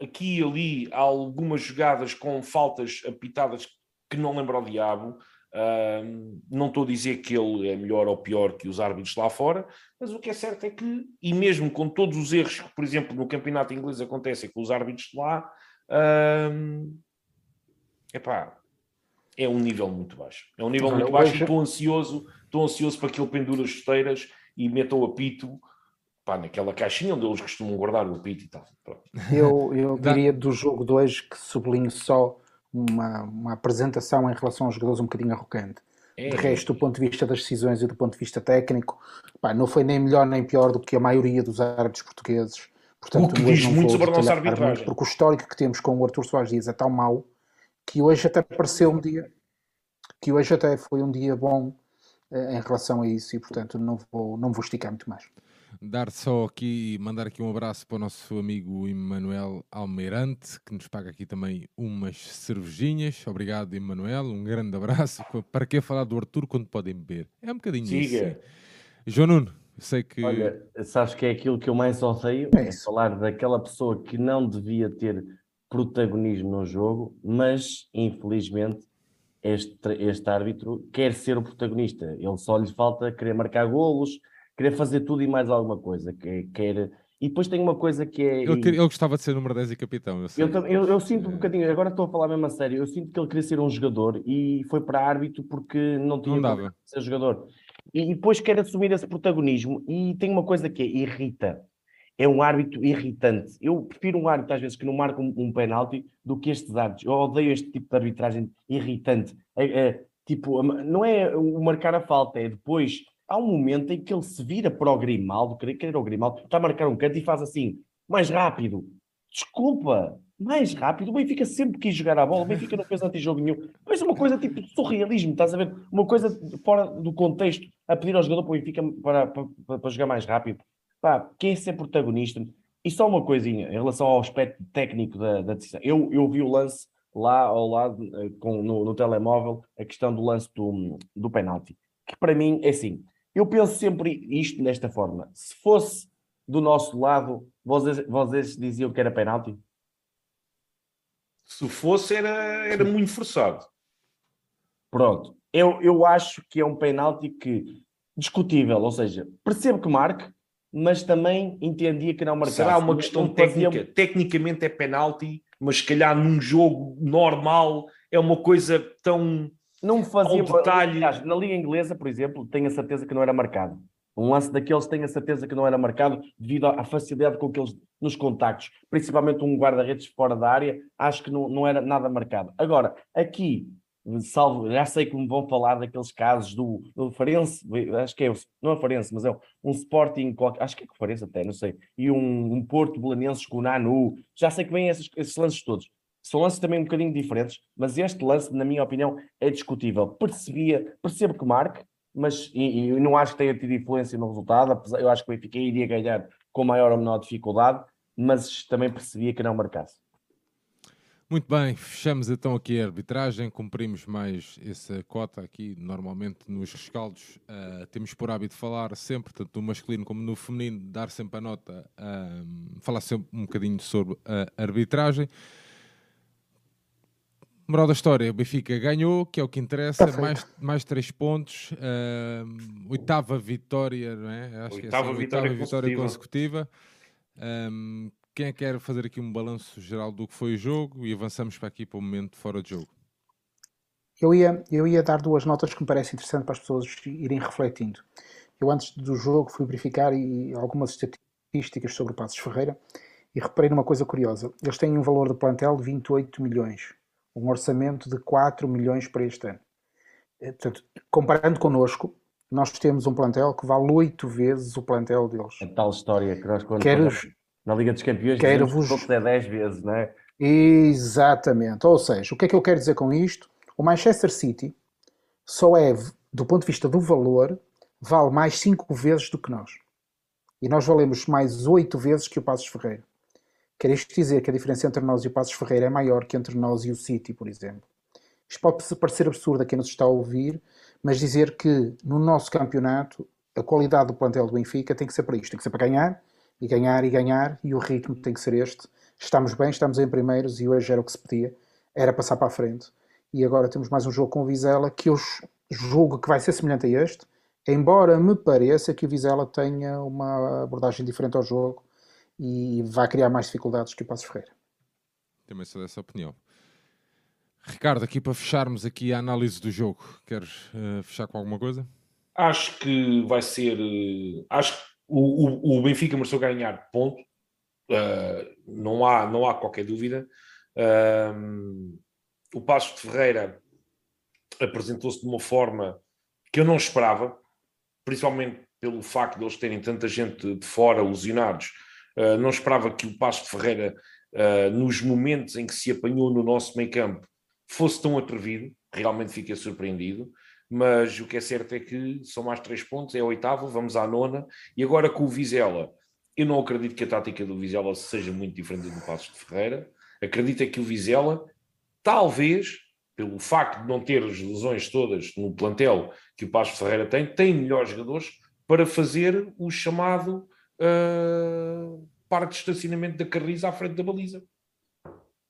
aqui e ali algumas jogadas com faltas apitadas que não lembro ao diabo. Uh, não estou a dizer que ele é melhor ou pior que os árbitros lá fora, mas o que é certo é que, e mesmo com todos os erros que, por exemplo, no campeonato inglês acontecem com os árbitros de lá, uh, epá, é um nível muito baixo. É um nível Olha, muito baixo e estou ansioso, estou ansioso para que ele pendure as chuteiras e meta o apito pá, naquela caixinha onde eles costumam guardar o apito e tal. Pronto. Eu, eu diria do jogo de hoje que sublinho só uma, uma apresentação em relação aos jogadores um bocadinho arrogante. É. De resto, do ponto de vista das decisões e do ponto de vista técnico, pá, não foi nem melhor nem pior do que a maioria dos árbitros portugueses. Portanto, o que diz muito sobre a nossa arbitragem. Muito, porque o histórico que temos com o Artur Soares Dias é tão mau que hoje até pareceu um dia que hoje até foi um dia bom eh, em relação a isso e portanto não vou, não vou esticar muito mais. Dar só aqui, mandar aqui um abraço para o nosso amigo Emanuel Almeirante, que nos paga aqui também umas cervejinhas. Obrigado, Emanuel. Um grande abraço. Para que falar do Arthur quando podem beber? É um bocadinho Siga. isso. João Nuno, sei que. Olha, sabes que é aquilo que eu mais odeio? É, é falar daquela pessoa que não devia ter protagonismo no jogo, mas infelizmente este, este árbitro quer ser o protagonista. Ele só lhe falta querer marcar golos, querer fazer tudo e mais alguma coisa. Quer, quer... E depois tem uma coisa que é. Ele, ele gostava de ser número 10 e capitão. Eu, eu, eu, eu, sinto um bocadinho, agora estou a falar mesmo a sério, eu sinto que ele queria ser um jogador e foi para árbitro porque não tinha não ser jogador. E depois quer assumir esse protagonismo e tem uma coisa que é, irrita. É um árbitro irritante. Eu prefiro um árbitro, às vezes, que não marca um, um penalti do que estes árbitros. Eu odeio este tipo de arbitragem irritante. É, é, tipo, não é o marcar a falta, é depois há um momento em que ele se vira para o Grimaldo, creio que era o Grimaldo, está a marcar um canto e faz assim, mais rápido. Desculpa, mais rápido. O Benfica sempre quis jogar a bola, o Benfica não fez antijogo nenhum. Mas uma coisa tipo surrealismo, estás a ver? Uma coisa fora do contexto, a pedir ao jogador para o Benfica para, para, para jogar mais rápido. Pá, quem é ser protagonista? E só uma coisinha em relação ao aspecto técnico da, da decisão. Eu, eu vi o lance lá ao lado, eh, com, no, no telemóvel, a questão do lance do, do penalti. Que para mim é assim, eu penso sempre isto desta forma. Se fosse do nosso lado, vocês, vocês diziam que era penalti? Se fosse, era, era muito forçado. Pronto. Eu, eu acho que é um penalti que discutível, ou seja, percebo que marque, mas também entendia que não marcasse. Será uma questão técnica? Fazia... Tecnicamente é penalti, mas se calhar num jogo normal é uma coisa tão não me fazia. detalhe. na Liga Inglesa, por exemplo, tenho a certeza que não era marcado. Um lance daqueles tenho a certeza que não era marcado devido à facilidade com que eles nos contactos, principalmente um guarda-redes fora da área, acho que não, não era nada marcado. Agora, aqui, salvo, já sei que me vão falar daqueles casos do, do Farense, acho que é, não é Farense, mas é um Sporting, acho que é o Farense até, não sei, e um, um Porto Belenenses com o Nanu, já sei que vêm esses, esses lances todos. São lances também um bocadinho diferentes, mas este lance, na minha opinião, é discutível. Percebia, percebo que marque, mas e, e não acho que tenha tido influência no resultado, eu acho que o Benfica iria ganhar com maior ou menor dificuldade, mas também percebia que não marcasse. Muito bem, fechamos então aqui a arbitragem, cumprimos mais essa cota aqui, normalmente nos rescaldos uh, temos por hábito falar sempre, tanto no masculino como no feminino, dar sempre a nota, uh, falar sempre um bocadinho sobre a arbitragem. Moral da história, o Benfica ganhou, que é o que interessa, mais, mais três pontos, uh, oitava vitória, não é? Acho oitava, que é vitória, oitava vitória consecutiva. Um, quem é quer fazer aqui um balanço geral do que foi o jogo e avançamos para aqui para o momento fora de jogo? Eu ia, eu ia dar duas notas que me parecem interessantes para as pessoas irem refletindo. Eu antes do jogo fui verificar e algumas estatísticas sobre o Passos Ferreira e reparei numa coisa curiosa. Eles têm um valor de plantel de 28 milhões um orçamento de 4 milhões para este ano. Eh, portanto, comparando connosco, nós temos um plantel que vale 8 vezes o plantel deles. A tal história que nós quando quero, na Liga dos Campeões quero vos... é 10 vezes, não é? Exatamente. Ou seja, o que é que eu quero dizer com isto? O Manchester City só é, do ponto de vista do valor, vale mais 5 vezes do que nós. E nós valemos mais 8 vezes que o Passos Ferreira. Quer isto dizer que a diferença entre nós e o Passos Ferreira é maior que entre nós e o City, por exemplo. isto pode parecer absurdo a quem nos está a ouvir, mas dizer que no nosso campeonato a qualidade do plantel do Benfica tem que ser para isto, tem que ser para ganhar, e ganhar e ganhar, e o ritmo tem que ser este. Estamos bem, estamos em primeiros, e hoje era o que se pedia, era passar para a frente. E agora temos mais um jogo com o Vizela, que eu julgo que vai ser semelhante a este, embora me pareça que o Vizela tenha uma abordagem diferente ao jogo, e vai criar mais dificuldades que o Passos Ferreira. Também sou dessa opinião. Ricardo, aqui para fecharmos aqui a análise do jogo, queres uh, fechar com alguma coisa? Acho que vai ser. Uh, acho que o, o, o, Benfica mereceu ganhar, ponto. Uh, não, há, não há qualquer dúvida. o Passo de Ferreira apresentou-se de uma forma que eu não esperava, principalmente pelo facto de eles terem tanta gente de fora lesionados Uh, não esperava que o Passo Ferreira, uh, nos momentos em que se apanhou no nosso meio campo, fosse tão atrevido. Realmente fiquei surpreendido. Mas o que é certo é que são mais três pontos, é a oitava, vamos à nona. E agora com o Vizela, eu não acredito que a tática do Vizela seja muito diferente do Passo de Ferreira. Acredito é que o Vizela, talvez, pelo facto de não ter as lesões todas no plantel que o Passo de Ferreira tem, tem melhores jogadores para fazer o chamado uh, parque de estacionamento da Carriza à frente da baliza.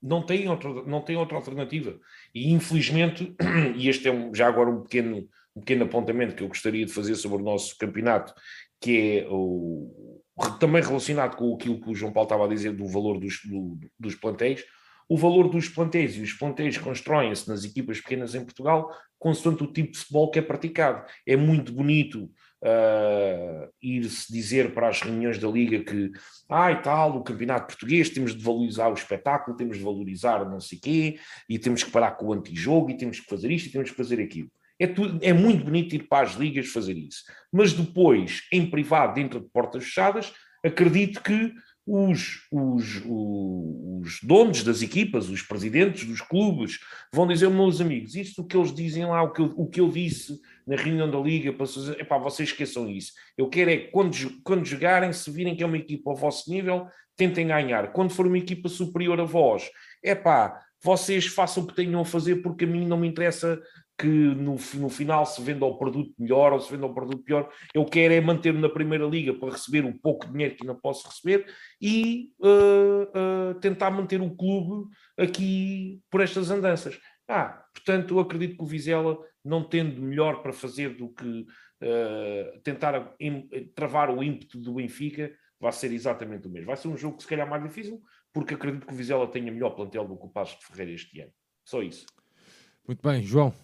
Não tem, outra, não tem outra alternativa. E infelizmente, e este é um, já agora um pequeno, um pequeno apontamento que eu gostaria de fazer sobre o nosso campeonato, que é o, também relacionado com aquilo que o João Paulo estava a dizer do valor dos, do, dos plantéis, o valor dos plantéis e os plantéis constroem-se nas equipas pequenas em Portugal consoante o tipo de futebol que é praticado. É muito bonito uh, ir-se dizer para as reuniões da Liga que, ah, e tal, o campeonato português, temos de valorizar o espetáculo, temos de valorizar não sei quê, e temos que parar com o antijogo, e temos que fazer isto, e temos que fazer aquilo. É, tudo, é muito bonito ir para as ligas fazer isso. Mas depois, em privado, dentro de portas fechadas, acredito que os, os, os, donos das equipas, os presidentes dos clubes, vão dizer, meus amigos, isto que eles dizem lá, o que eu, o que eu disse na reunião da Liga, para vocês esqueçam isso. Eu quero é que quando, quando jogarem, se virem que é uma equipa ao vosso nível, tentem ganhar. Quando for uma equipa superior a vós, é pá, vocês façam o que tenham a fazer, porque a mim não me interessa que no, no final se venda o produto melhor ou se venda o produto pior. Eu quero é manter-me na Primeira Liga para receber o pouco dinheiro que ainda posso receber e uh, uh, tentar manter o clube aqui por estas andanças. Ah, portanto, eu acredito que o Vizela, não tendo melhor para fazer do que uh, tentar travar o ímpeto do Benfica, vai ser exatamente o mesmo. Vai ser um jogo que se calhar mais difícil, porque acredito que o Vizela tenha melhor plantel do que o Passos de Ferreira este ano. Só isso. Muito bem, João.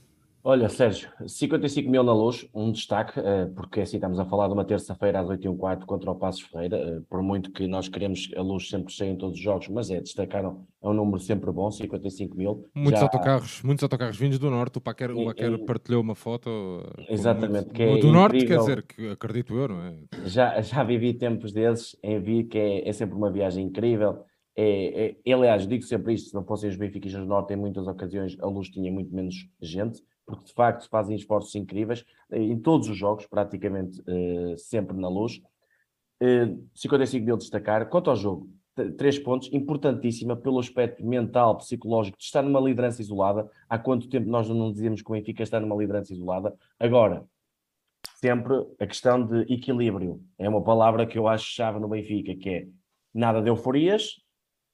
Olha, Sérgio, 55 mil na luz, um destaque, eh, porque assim estamos a falar de uma terça-feira às 8 e um quarto contra o Passos Ferreira, eh, por muito que nós queremos a luz sempre cheia em todos os jogos, mas é, destacaram, é um número sempre bom, 55 mil. Muitos Já... autocarros, muitos autocarros vindos do Norte, o Paquer, o Paquer partilhou uma foto. Eh, Exatamente. Muito... Que é do Norte, quer dizer, que acredito eu, não é? Já, já vivi tempos desses em vi que é, é sempre uma viagem incrível, é, é, aliás, digo sempre isto, se não fossem os benfiquistas do Norte, em muitas ocasiões a luz tinha muito menos gente, porque de facto fazem esforços incríveis eh, em todos os jogos, praticamente uh, sempre na luz. Uh, 55 mil destacar. Quanto ao jogo, três pontos, importantíssima pelo aspecto mental, psicológico, de estar numa liderança isolada. Há quanto tempo nós não dizemos que o Benfica está numa liderança isolada? Agora, sempre a questão de equilíbrio. É uma palavra que eu acho chave no Benfica, que é nada de euforias,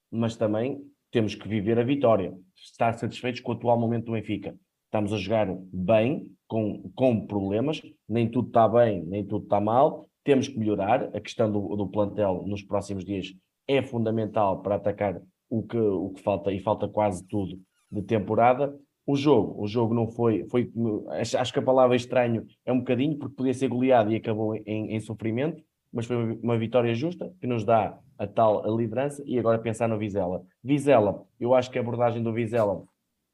mas também temos que viver a vitória. Estar satisfeitos com o atual momento do Benfica estamos a jogar bem, com, com problemas, nem tudo está bem, nem tudo está mal, temos que melhorar. A questão do, do plantel nos próximos dias é fundamental para atacar o que, o que falta, e falta quase tudo de temporada. O jogo, o jogo não foi, foi acho que a palavra estranho é um bocadinho, porque podia ser goleado e acabou em, em sofrimento, mas foi uma vitória justa que nos dá a tal a liderança e agora pensar no Vizela. Vizela, eu acho que a abordagem do Vizela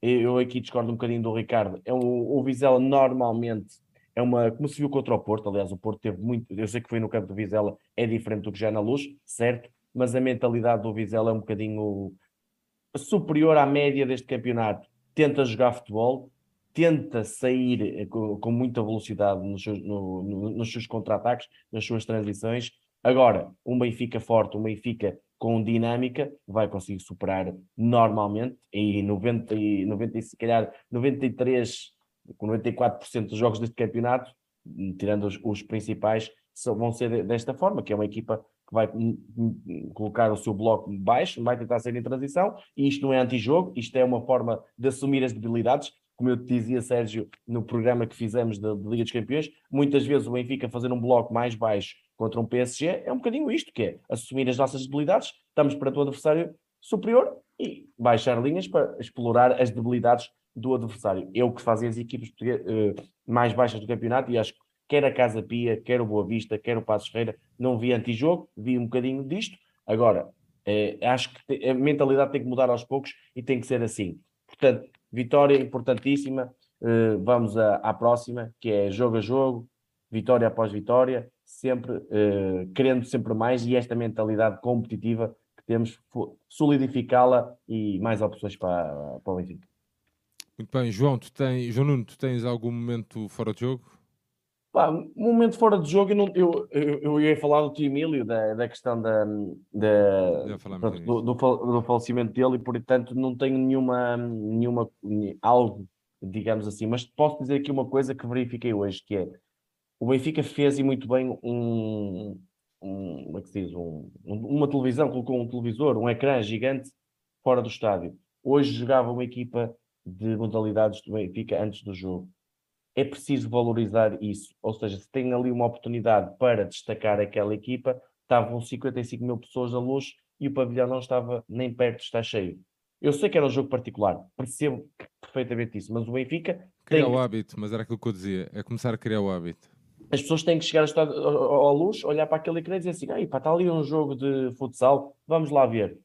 eu aqui discordo um bocadinho do Ricardo. É o Vizela normalmente é uma, como se viu contra o Porto, aliás, o Porto teve muito, eu sei que foi no campo do Vizela, é diferente do que já na luz, certo, mas a mentalidade do Vizela é um bocadinho superior à média deste campeonato. Tenta jogar futebol, tenta sair com, com muita velocidade nos seus, no, no, nos seus contra-ataques, nas suas transições. Agora, um Benfica forte, um Benfica com dinâmica, vai conseguir superar normalmente, e 90, 90 se calhar 93, 94% dos jogos deste campeonato, tirando os, os principais, vão ser desta forma, que é uma equipa que vai colocar o seu bloco baixo, vai tentar ser em transição, e isto não é antijogo, isto é uma forma de assumir as debilidades, como eu te dizia, Sérgio, no programa que fizemos da Liga dos Campeões, muitas vezes o Benfica fazer um bloco mais baixo contra um PSG é um bocadinho isto, que é assumir as nossas debilidades, estamos para o adversário superior e baixar linhas para explorar as debilidades do adversário. É o que fazem as equipes uh, mais baixas do campeonato e acho que quer a Casa Pia, quer o Boa Vista, quer o Passos Ferreira, não vi antijogo, vi um bocadinho disto. Agora, eh, acho que a mentalidade tem que mudar aos poucos e tem que ser assim. Portanto, vitória importantíssima. Eh, vamos à, próxima, que é jogo a jogo, vitória após vitória, sempre eh, querendo sempre mais e esta mentalidade competitiva que temos, solidificá-la e mais opções para, para o Benfica. Muito bem, João, tu tens, João Nuno, tu tens algum momento fora de jogo? Pá, momento fora de jogo, eu, não, eu, eu, eu, ia falar do tio Emílio, da, da questão da, da, do, do, do, falecimento dele, e portanto não tenho nenhuma, nenhuma algo, digamos assim, mas posso dizer aqui uma coisa que verifiquei hoje, que é o Benfica fez e muito bem um, um como é que se diz, um, uma televisão, colocou um televisor, um ecrã gigante fora do estádio. Hoje jogava uma equipa de modalidades do Benfica antes do jogo é preciso valorizar isso. Ou seja, se tem ali uma oportunidade para destacar aquela equipa, estavam 55 mil pessoas a luz e o pavilhão não estava nem perto de estar cheio. Eu sei que era um jogo particular, percebo perfeitamente isso, mas o Benfica. Criar o hábito, mas era aquilo que eu dizia, é começar a criar o hábito. As pessoas têm que chegar à luz, olhar para aquele ecrã e dizer assim: ah, pá, está ali um jogo de futsal, vamos lá ver.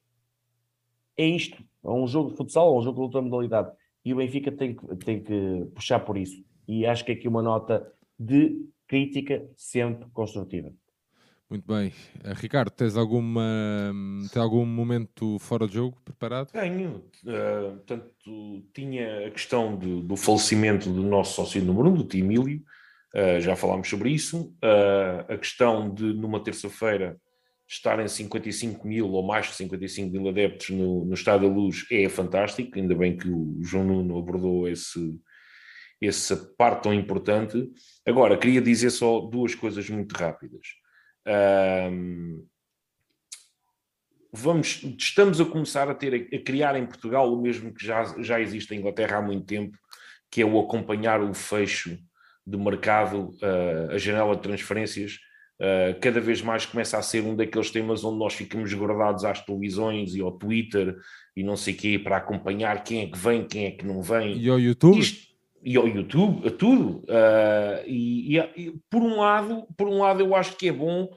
É isto, é um jogo de futsal ou um jogo de outra modalidade. E o Benfica tem que, tem que puxar por isso e acho que aqui uma nota de crítica sempre construtiva. Muito bem. Uh, Ricardo, tens, alguma, tens algum momento fora de jogo preparado? Tenho. Uh, portanto, tinha a questão do, do falecimento do nosso sócio número um, do Timílio. Uh, já falámos sobre isso. Uh, a questão de, numa terça-feira, estarem 55 mil ou mais de 55 mil adeptos no, no Estado da Luz é fantástico. Ainda bem que o João Nuno abordou esse, essa parte tão importante. Agora, queria dizer só duas coisas muito rápidas. Vamos, estamos a começar a ter a, criar em Portugal o mesmo que já, já existe em Inglaterra há muito tempo, que é o acompanhar o fecho de mercado, uh, a janela de transferências. Uh, cada vez mais começa a ser um daqueles temas onde nós ficamos guardados às televisões e ao Twitter e não sei o quê para acompanhar quem é que vem, quem é que não vem. E ao YouTube? Isto, e ao YouTube, a tudo. Uh, e, e, e, por um lado, por um lado, eu acho que é bom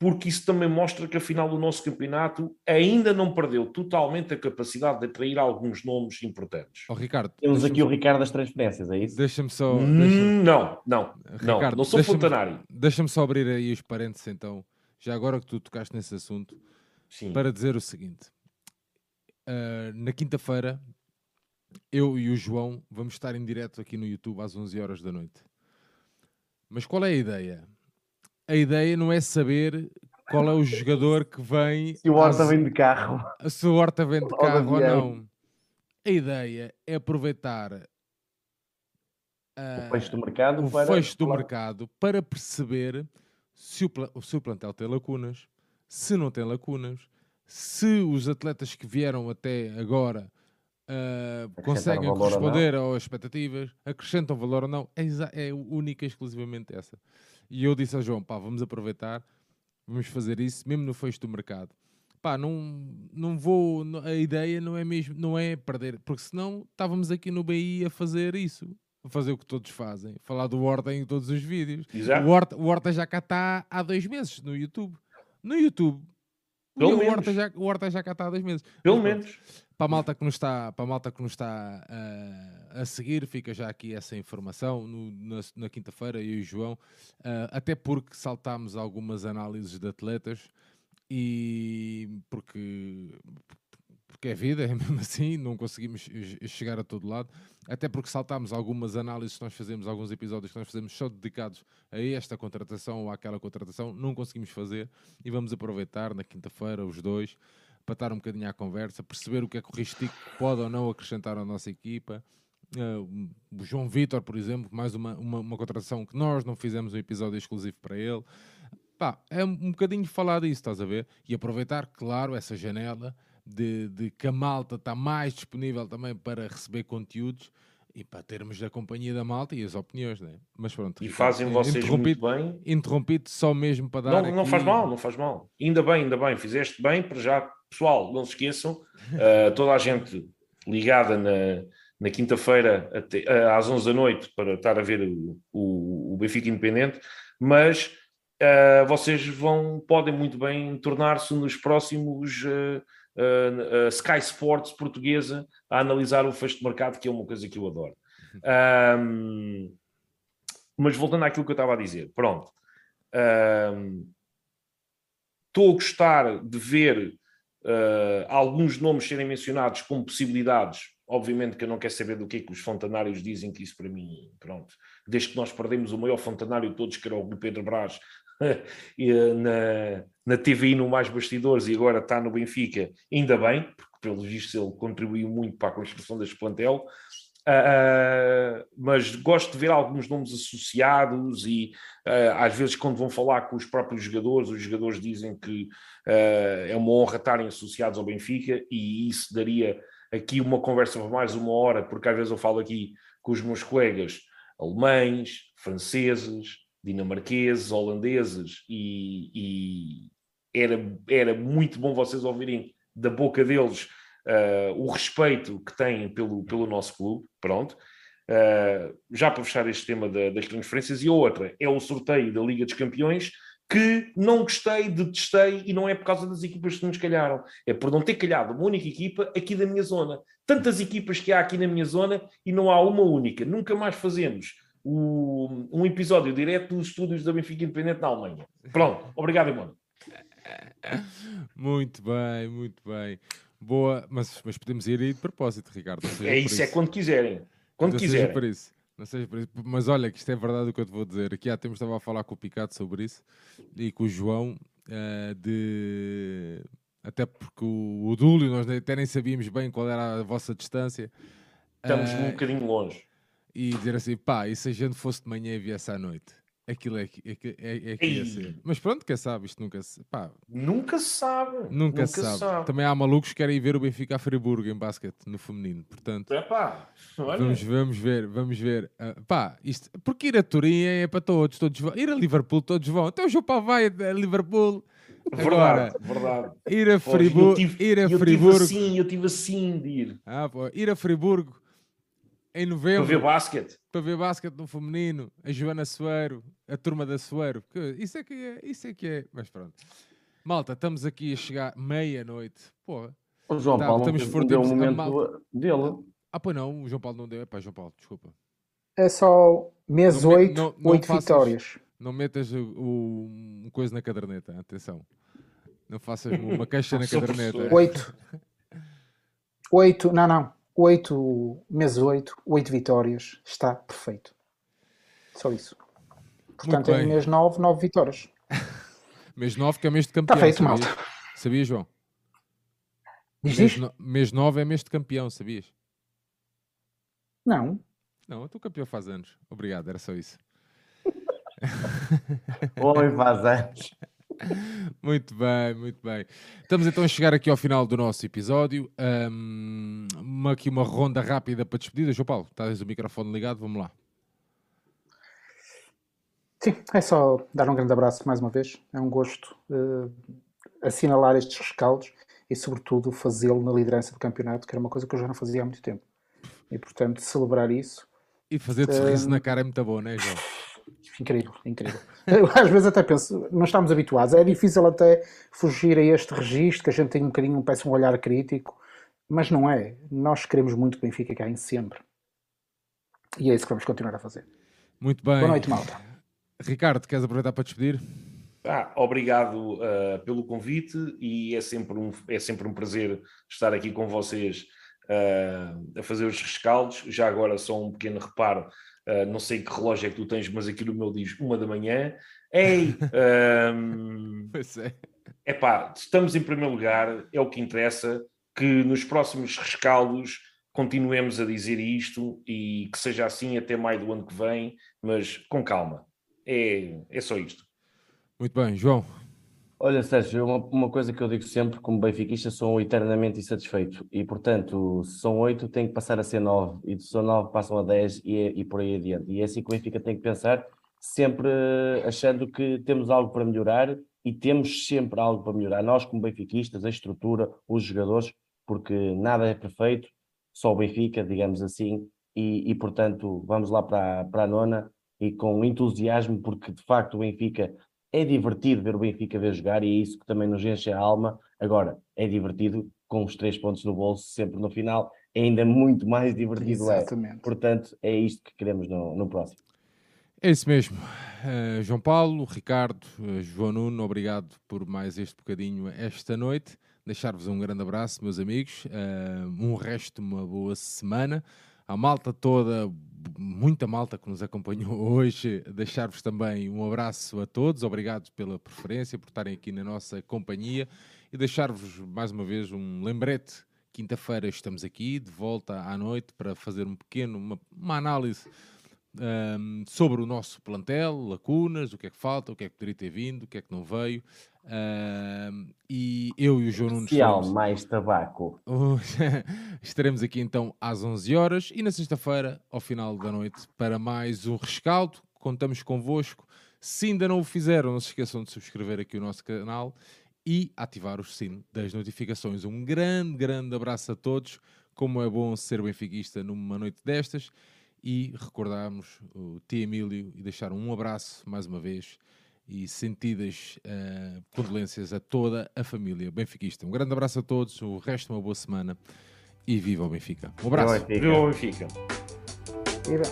porque isso também mostra que afinal o nosso campeonato ainda não perdeu totalmente a capacidade de atrair alguns nomes importantes. Oh, Ricardo, Temos aqui o Ricardo das transferências, é isso? Deixa-me só. Hum, deixa não, não, Ricardo, não, não sou fontanário. Deixa-me só abrir aí os parênteses então, já agora que tu tocaste nesse assunto, Sim. para dizer o seguinte. Uh, na quinta-feira eu e o João vamos estar em direto aqui no YouTube às 11 horas da noite. Mas qual é a ideia? A ideia não é saber qual é o jogador que vem. Se o Horta às... vem de carro. Se o Horta vem de carro ou, não. A ideia é aproveitar o fecho do mercado, o para... fecho do mercado para perceber se o, o seu plantel tem lacunas, se não tem lacunas, se os atletas que vieram até agora uh, conseguem corresponder às expectativas, acrescentam valor ou não, é, é única e exclusivamente essa. E eu disse ao João, pá, vamos aproveitar, vamos fazer isso, mesmo no fecho do mercado. Pá, não, não vou, a ideia não é mesmo, não é perder, porque senão estávamos aqui no BI a fazer isso, a fazer o que todos fazem, falar do Horta em todos os vídeos. Exato. O, Horta, o Horta já cá está há dois meses no YouTube. No YouTube, Pelo o, menos. Horta já, o Horta já cá está há dois meses. Pelo Mas, menos para a malta que nos está, para a malta que nos está uh, a seguir, fica já aqui essa informação no, na, na quinta-feira, eu e o João, uh, até porque saltámos algumas análises de atletas e porque, porque é vida, é mesmo assim, não conseguimos chegar a todo lado, até porque saltámos algumas análises que nós fazemos, alguns episódios que nós fazemos só dedicados a esta contratação ou àquela contratação, não conseguimos fazer. E vamos aproveitar na quinta-feira, os dois, para estar um bocadinho à conversa, perceber o que é que o Ristico pode ou não acrescentar à nossa equipa. Uh, o João Vitor, por exemplo, mais uma, uma, uma, contratação que nós não fizemos um episódio exclusivo para ele. Pá, é um bocadinho falar disso, estás a ver? E aproveitar, claro, essa janela de, de que a malta está mais disponível também para receber conteúdos e para termos a companhia da malta e as opiniões, né? Mas pronto. E fazem vocês muito bem. Interrompido só mesmo para dar. Não, aqui... não faz mal, não faz mal. Ainda bem, ainda bem, fizeste bem, para já, pessoal, não se esqueçam, uh, toda a gente ligada na, na quinta-feira uh, às 11 da noite para estar a ver o, o, o Benfica Independente, mas uh, vocês vão, podem muito bem tornar-se nos próximos uh, Sky Sports portuguesa a analisar o fecho de mercado, que é uma coisa que eu adoro. Um, mas voltando àquilo que eu estava a dizer, pronto. Estou um, a gostar de ver uh, alguns nomes serem mencionados como possibilidades. Obviamente que eu não quero saber do que é que os fontanários dizem, que isso para mim, pronto. Desde que nós perdemos o maior fontanário de todos, que era o Pedro Brás, na, na TVI no Mais Bastidores e agora está no Benfica, ainda bem, porque pelo visto ele contribuiu muito para a construção deste plantel. Uh, mas gosto de ver alguns nomes associados e uh, às vezes quando vão falar com os próprios jogadores, os jogadores dizem que uh, é uma honra estarem associados ao Benfica e isso daria aqui uma conversa por mais uma hora, porque às vezes eu falo aqui com os meus colegas alemães, franceses, dinamarqueses, holandeses, e, e, era, era muito bom vocês ouvirem da boca deles uh, o respeito que têm pelo, pelo nosso clube. Pronto. Uh, já para fechar este tema da, das transferências, e outra é o sorteio da Liga dos Campeões, que não gostei, detestei, e não é por causa das equipas que nos calharam, é por não ter calhado uma única equipa aqui da minha zona. Tantas equipas que há aqui na minha zona e não há uma única. Nunca mais fazemos o, um episódio direto dos estúdios da Benfica Independente na Alemanha. Pronto, obrigado, irmão. Muito bem, muito bem. Boa, mas, mas podemos ir aí de propósito, Ricardo. É isso, isso, é quando quiserem. Quando não quiserem. Seja por isso. Não seja por isso. Mas olha, que isto é verdade o que eu te vou dizer. Aqui há tempos estava a falar com o Picado sobre isso e com o João uh, de. Até porque o, o Dúlio, nós até nem sabíamos bem qual era a vossa distância. Estamos uh, um bocadinho longe e dizer assim, pá, e se a gente fosse de manhã e viesse à noite? Aquilo é que, é, é, é que ia ser. Mas pronto, quem sabe, isto nunca se. Pá, nunca se sabe. Nunca, nunca se sabe. sabe. Também há malucos que querem ver o Benfica a Friburgo em basquete, no feminino. Portanto, é pá, vamos, vamos ver, vamos ver. Uh, pá, isto, porque ir a Turim é para todos, todos vão. Ir a Liverpool, todos vão. Então o João Paulo vai a Liverpool. Agora, verdade, verdade. Ir a Friburgo. Ir a Friburgo. Eu tive assim, eu tive assim de ir. Ah, pô, ir a Friburgo em novembro. Para ver basquete. Para ver basquete no feminino, a Joana Soeiro, a turma da Soeiro. Isso é que é, isso é que é. Mas pronto. Malta, estamos aqui a chegar meia-noite. Pô. O João tá, Paulo estamos não deu um momento malta... dele. Ah, pois não, o João Paulo não deu. É pá, João Paulo, desculpa. É só mês 8, 8 vitórias. Não metas o, o, coisa na caderneta, atenção. Não faças uma caixa na caderneta. 8. 8, não, não. 8, mês 8, 8 vitórias, está perfeito. Só isso. Portanto, é mês 9, 9 vitórias. mês 9 que é mês de campeão. Está feito, sabias? malta. Sabias, João? Diz mês, no, mês 9 é mês de campeão, sabias? Não. Não, o teu campeão faz anos. Obrigado, era só isso. Oi, faz anos. Muito bem, muito bem. Estamos então a chegar aqui ao final do nosso episódio. Um, uma, aqui uma ronda rápida para despedida. João Paulo, estás o microfone ligado? Vamos lá. Sim, é só dar um grande abraço mais uma vez. É um gosto uh, assinalar estes rescaldos e, sobretudo, fazê-lo na liderança do campeonato, que era uma coisa que eu já não fazia há muito tempo. E, portanto, celebrar isso. E fazer-te uh, sorriso na cara é muito bom, não é, João? Incrível, incrível. Eu, às vezes até penso, não estamos habituados, é difícil até fugir a este registro, que a gente tem um bocadinho, peça um olhar crítico, mas não é. Nós queremos muito que o Benfica ganhe sempre. E é isso que vamos continuar a fazer. Muito bem. Boa noite, malta. Ricardo, queres aproveitar para despedir? Ah, obrigado uh, pelo convite e é sempre, um, é sempre um prazer estar aqui com vocês uh, a fazer os rescaldos. Já agora, só um pequeno reparo: uh, não sei que relógio é que tu tens, mas aqui no meu diz uma da manhã. Ei! Um, pois é. Epá, estamos em primeiro lugar, é o que interessa. Que nos próximos rescaldos continuemos a dizer isto e que seja assim até maio do ano que vem, mas com calma. É, é só isto. Muito bem, João. Olha, Sérgio, uma, uma coisa que eu digo sempre, como benfiquista, sou eternamente insatisfeito. E, portanto, se são oito, tem que passar a ser nove. E se são nove, passam a dez e, e por aí adiante. E é assim que o Benfica tem que pensar, sempre achando que temos algo para melhorar e temos sempre algo para melhorar. Nós, como benfiquistas, a estrutura, os jogadores, porque nada é perfeito, só o Benfica, digamos assim. E, e portanto, vamos lá para, para a nona e com entusiasmo, porque de facto o Benfica é divertido ver o Benfica ver jogar e é isso que também nos enche a alma. Agora, é divertido com os três pontos no bolso, sempre no final, é ainda muito mais divertido. É. Exatamente. É. Portanto, é isto que queremos no, no próximo. É isso mesmo. Uh, João Paulo, Ricardo, uh, João Nuno, obrigado por mais este bocadinho esta noite. Deixar-vos um grande abraço, meus amigos. Uh, um resto de uma boa semana. A malta toda, muita malta que nos acompanhou hoje. Deixar-vos também um abraço a todos, obrigado pela preferência, por estarem aqui na nossa companhia e deixar-vos mais uma vez um lembrete. Quinta-feira estamos aqui, de volta à noite, para fazer um pequeno, uma, uma análise um, sobre o nosso plantel, lacunas, o que é que falta, o que é que poderia ter vindo, o que é que não veio. Um, e eu e o João Nunes. Estaremos... mais tabaco. estaremos aqui então às 11 horas e na sexta-feira, ao final da noite, para mais um rescaldo. Contamos convosco. Se ainda não o fizeram, não se esqueçam de subscrever aqui o nosso canal e ativar o sino das notificações. Um grande, grande abraço a todos. Como é bom ser benfiquista numa noite destas e recordarmos o T. Emílio e deixar um abraço mais uma vez e sentidas uh, condolências a toda a família benfiquista. Um grande abraço a todos, o resto uma boa semana e viva o Benfica. Um abraço. Viva o Benfica. Viva.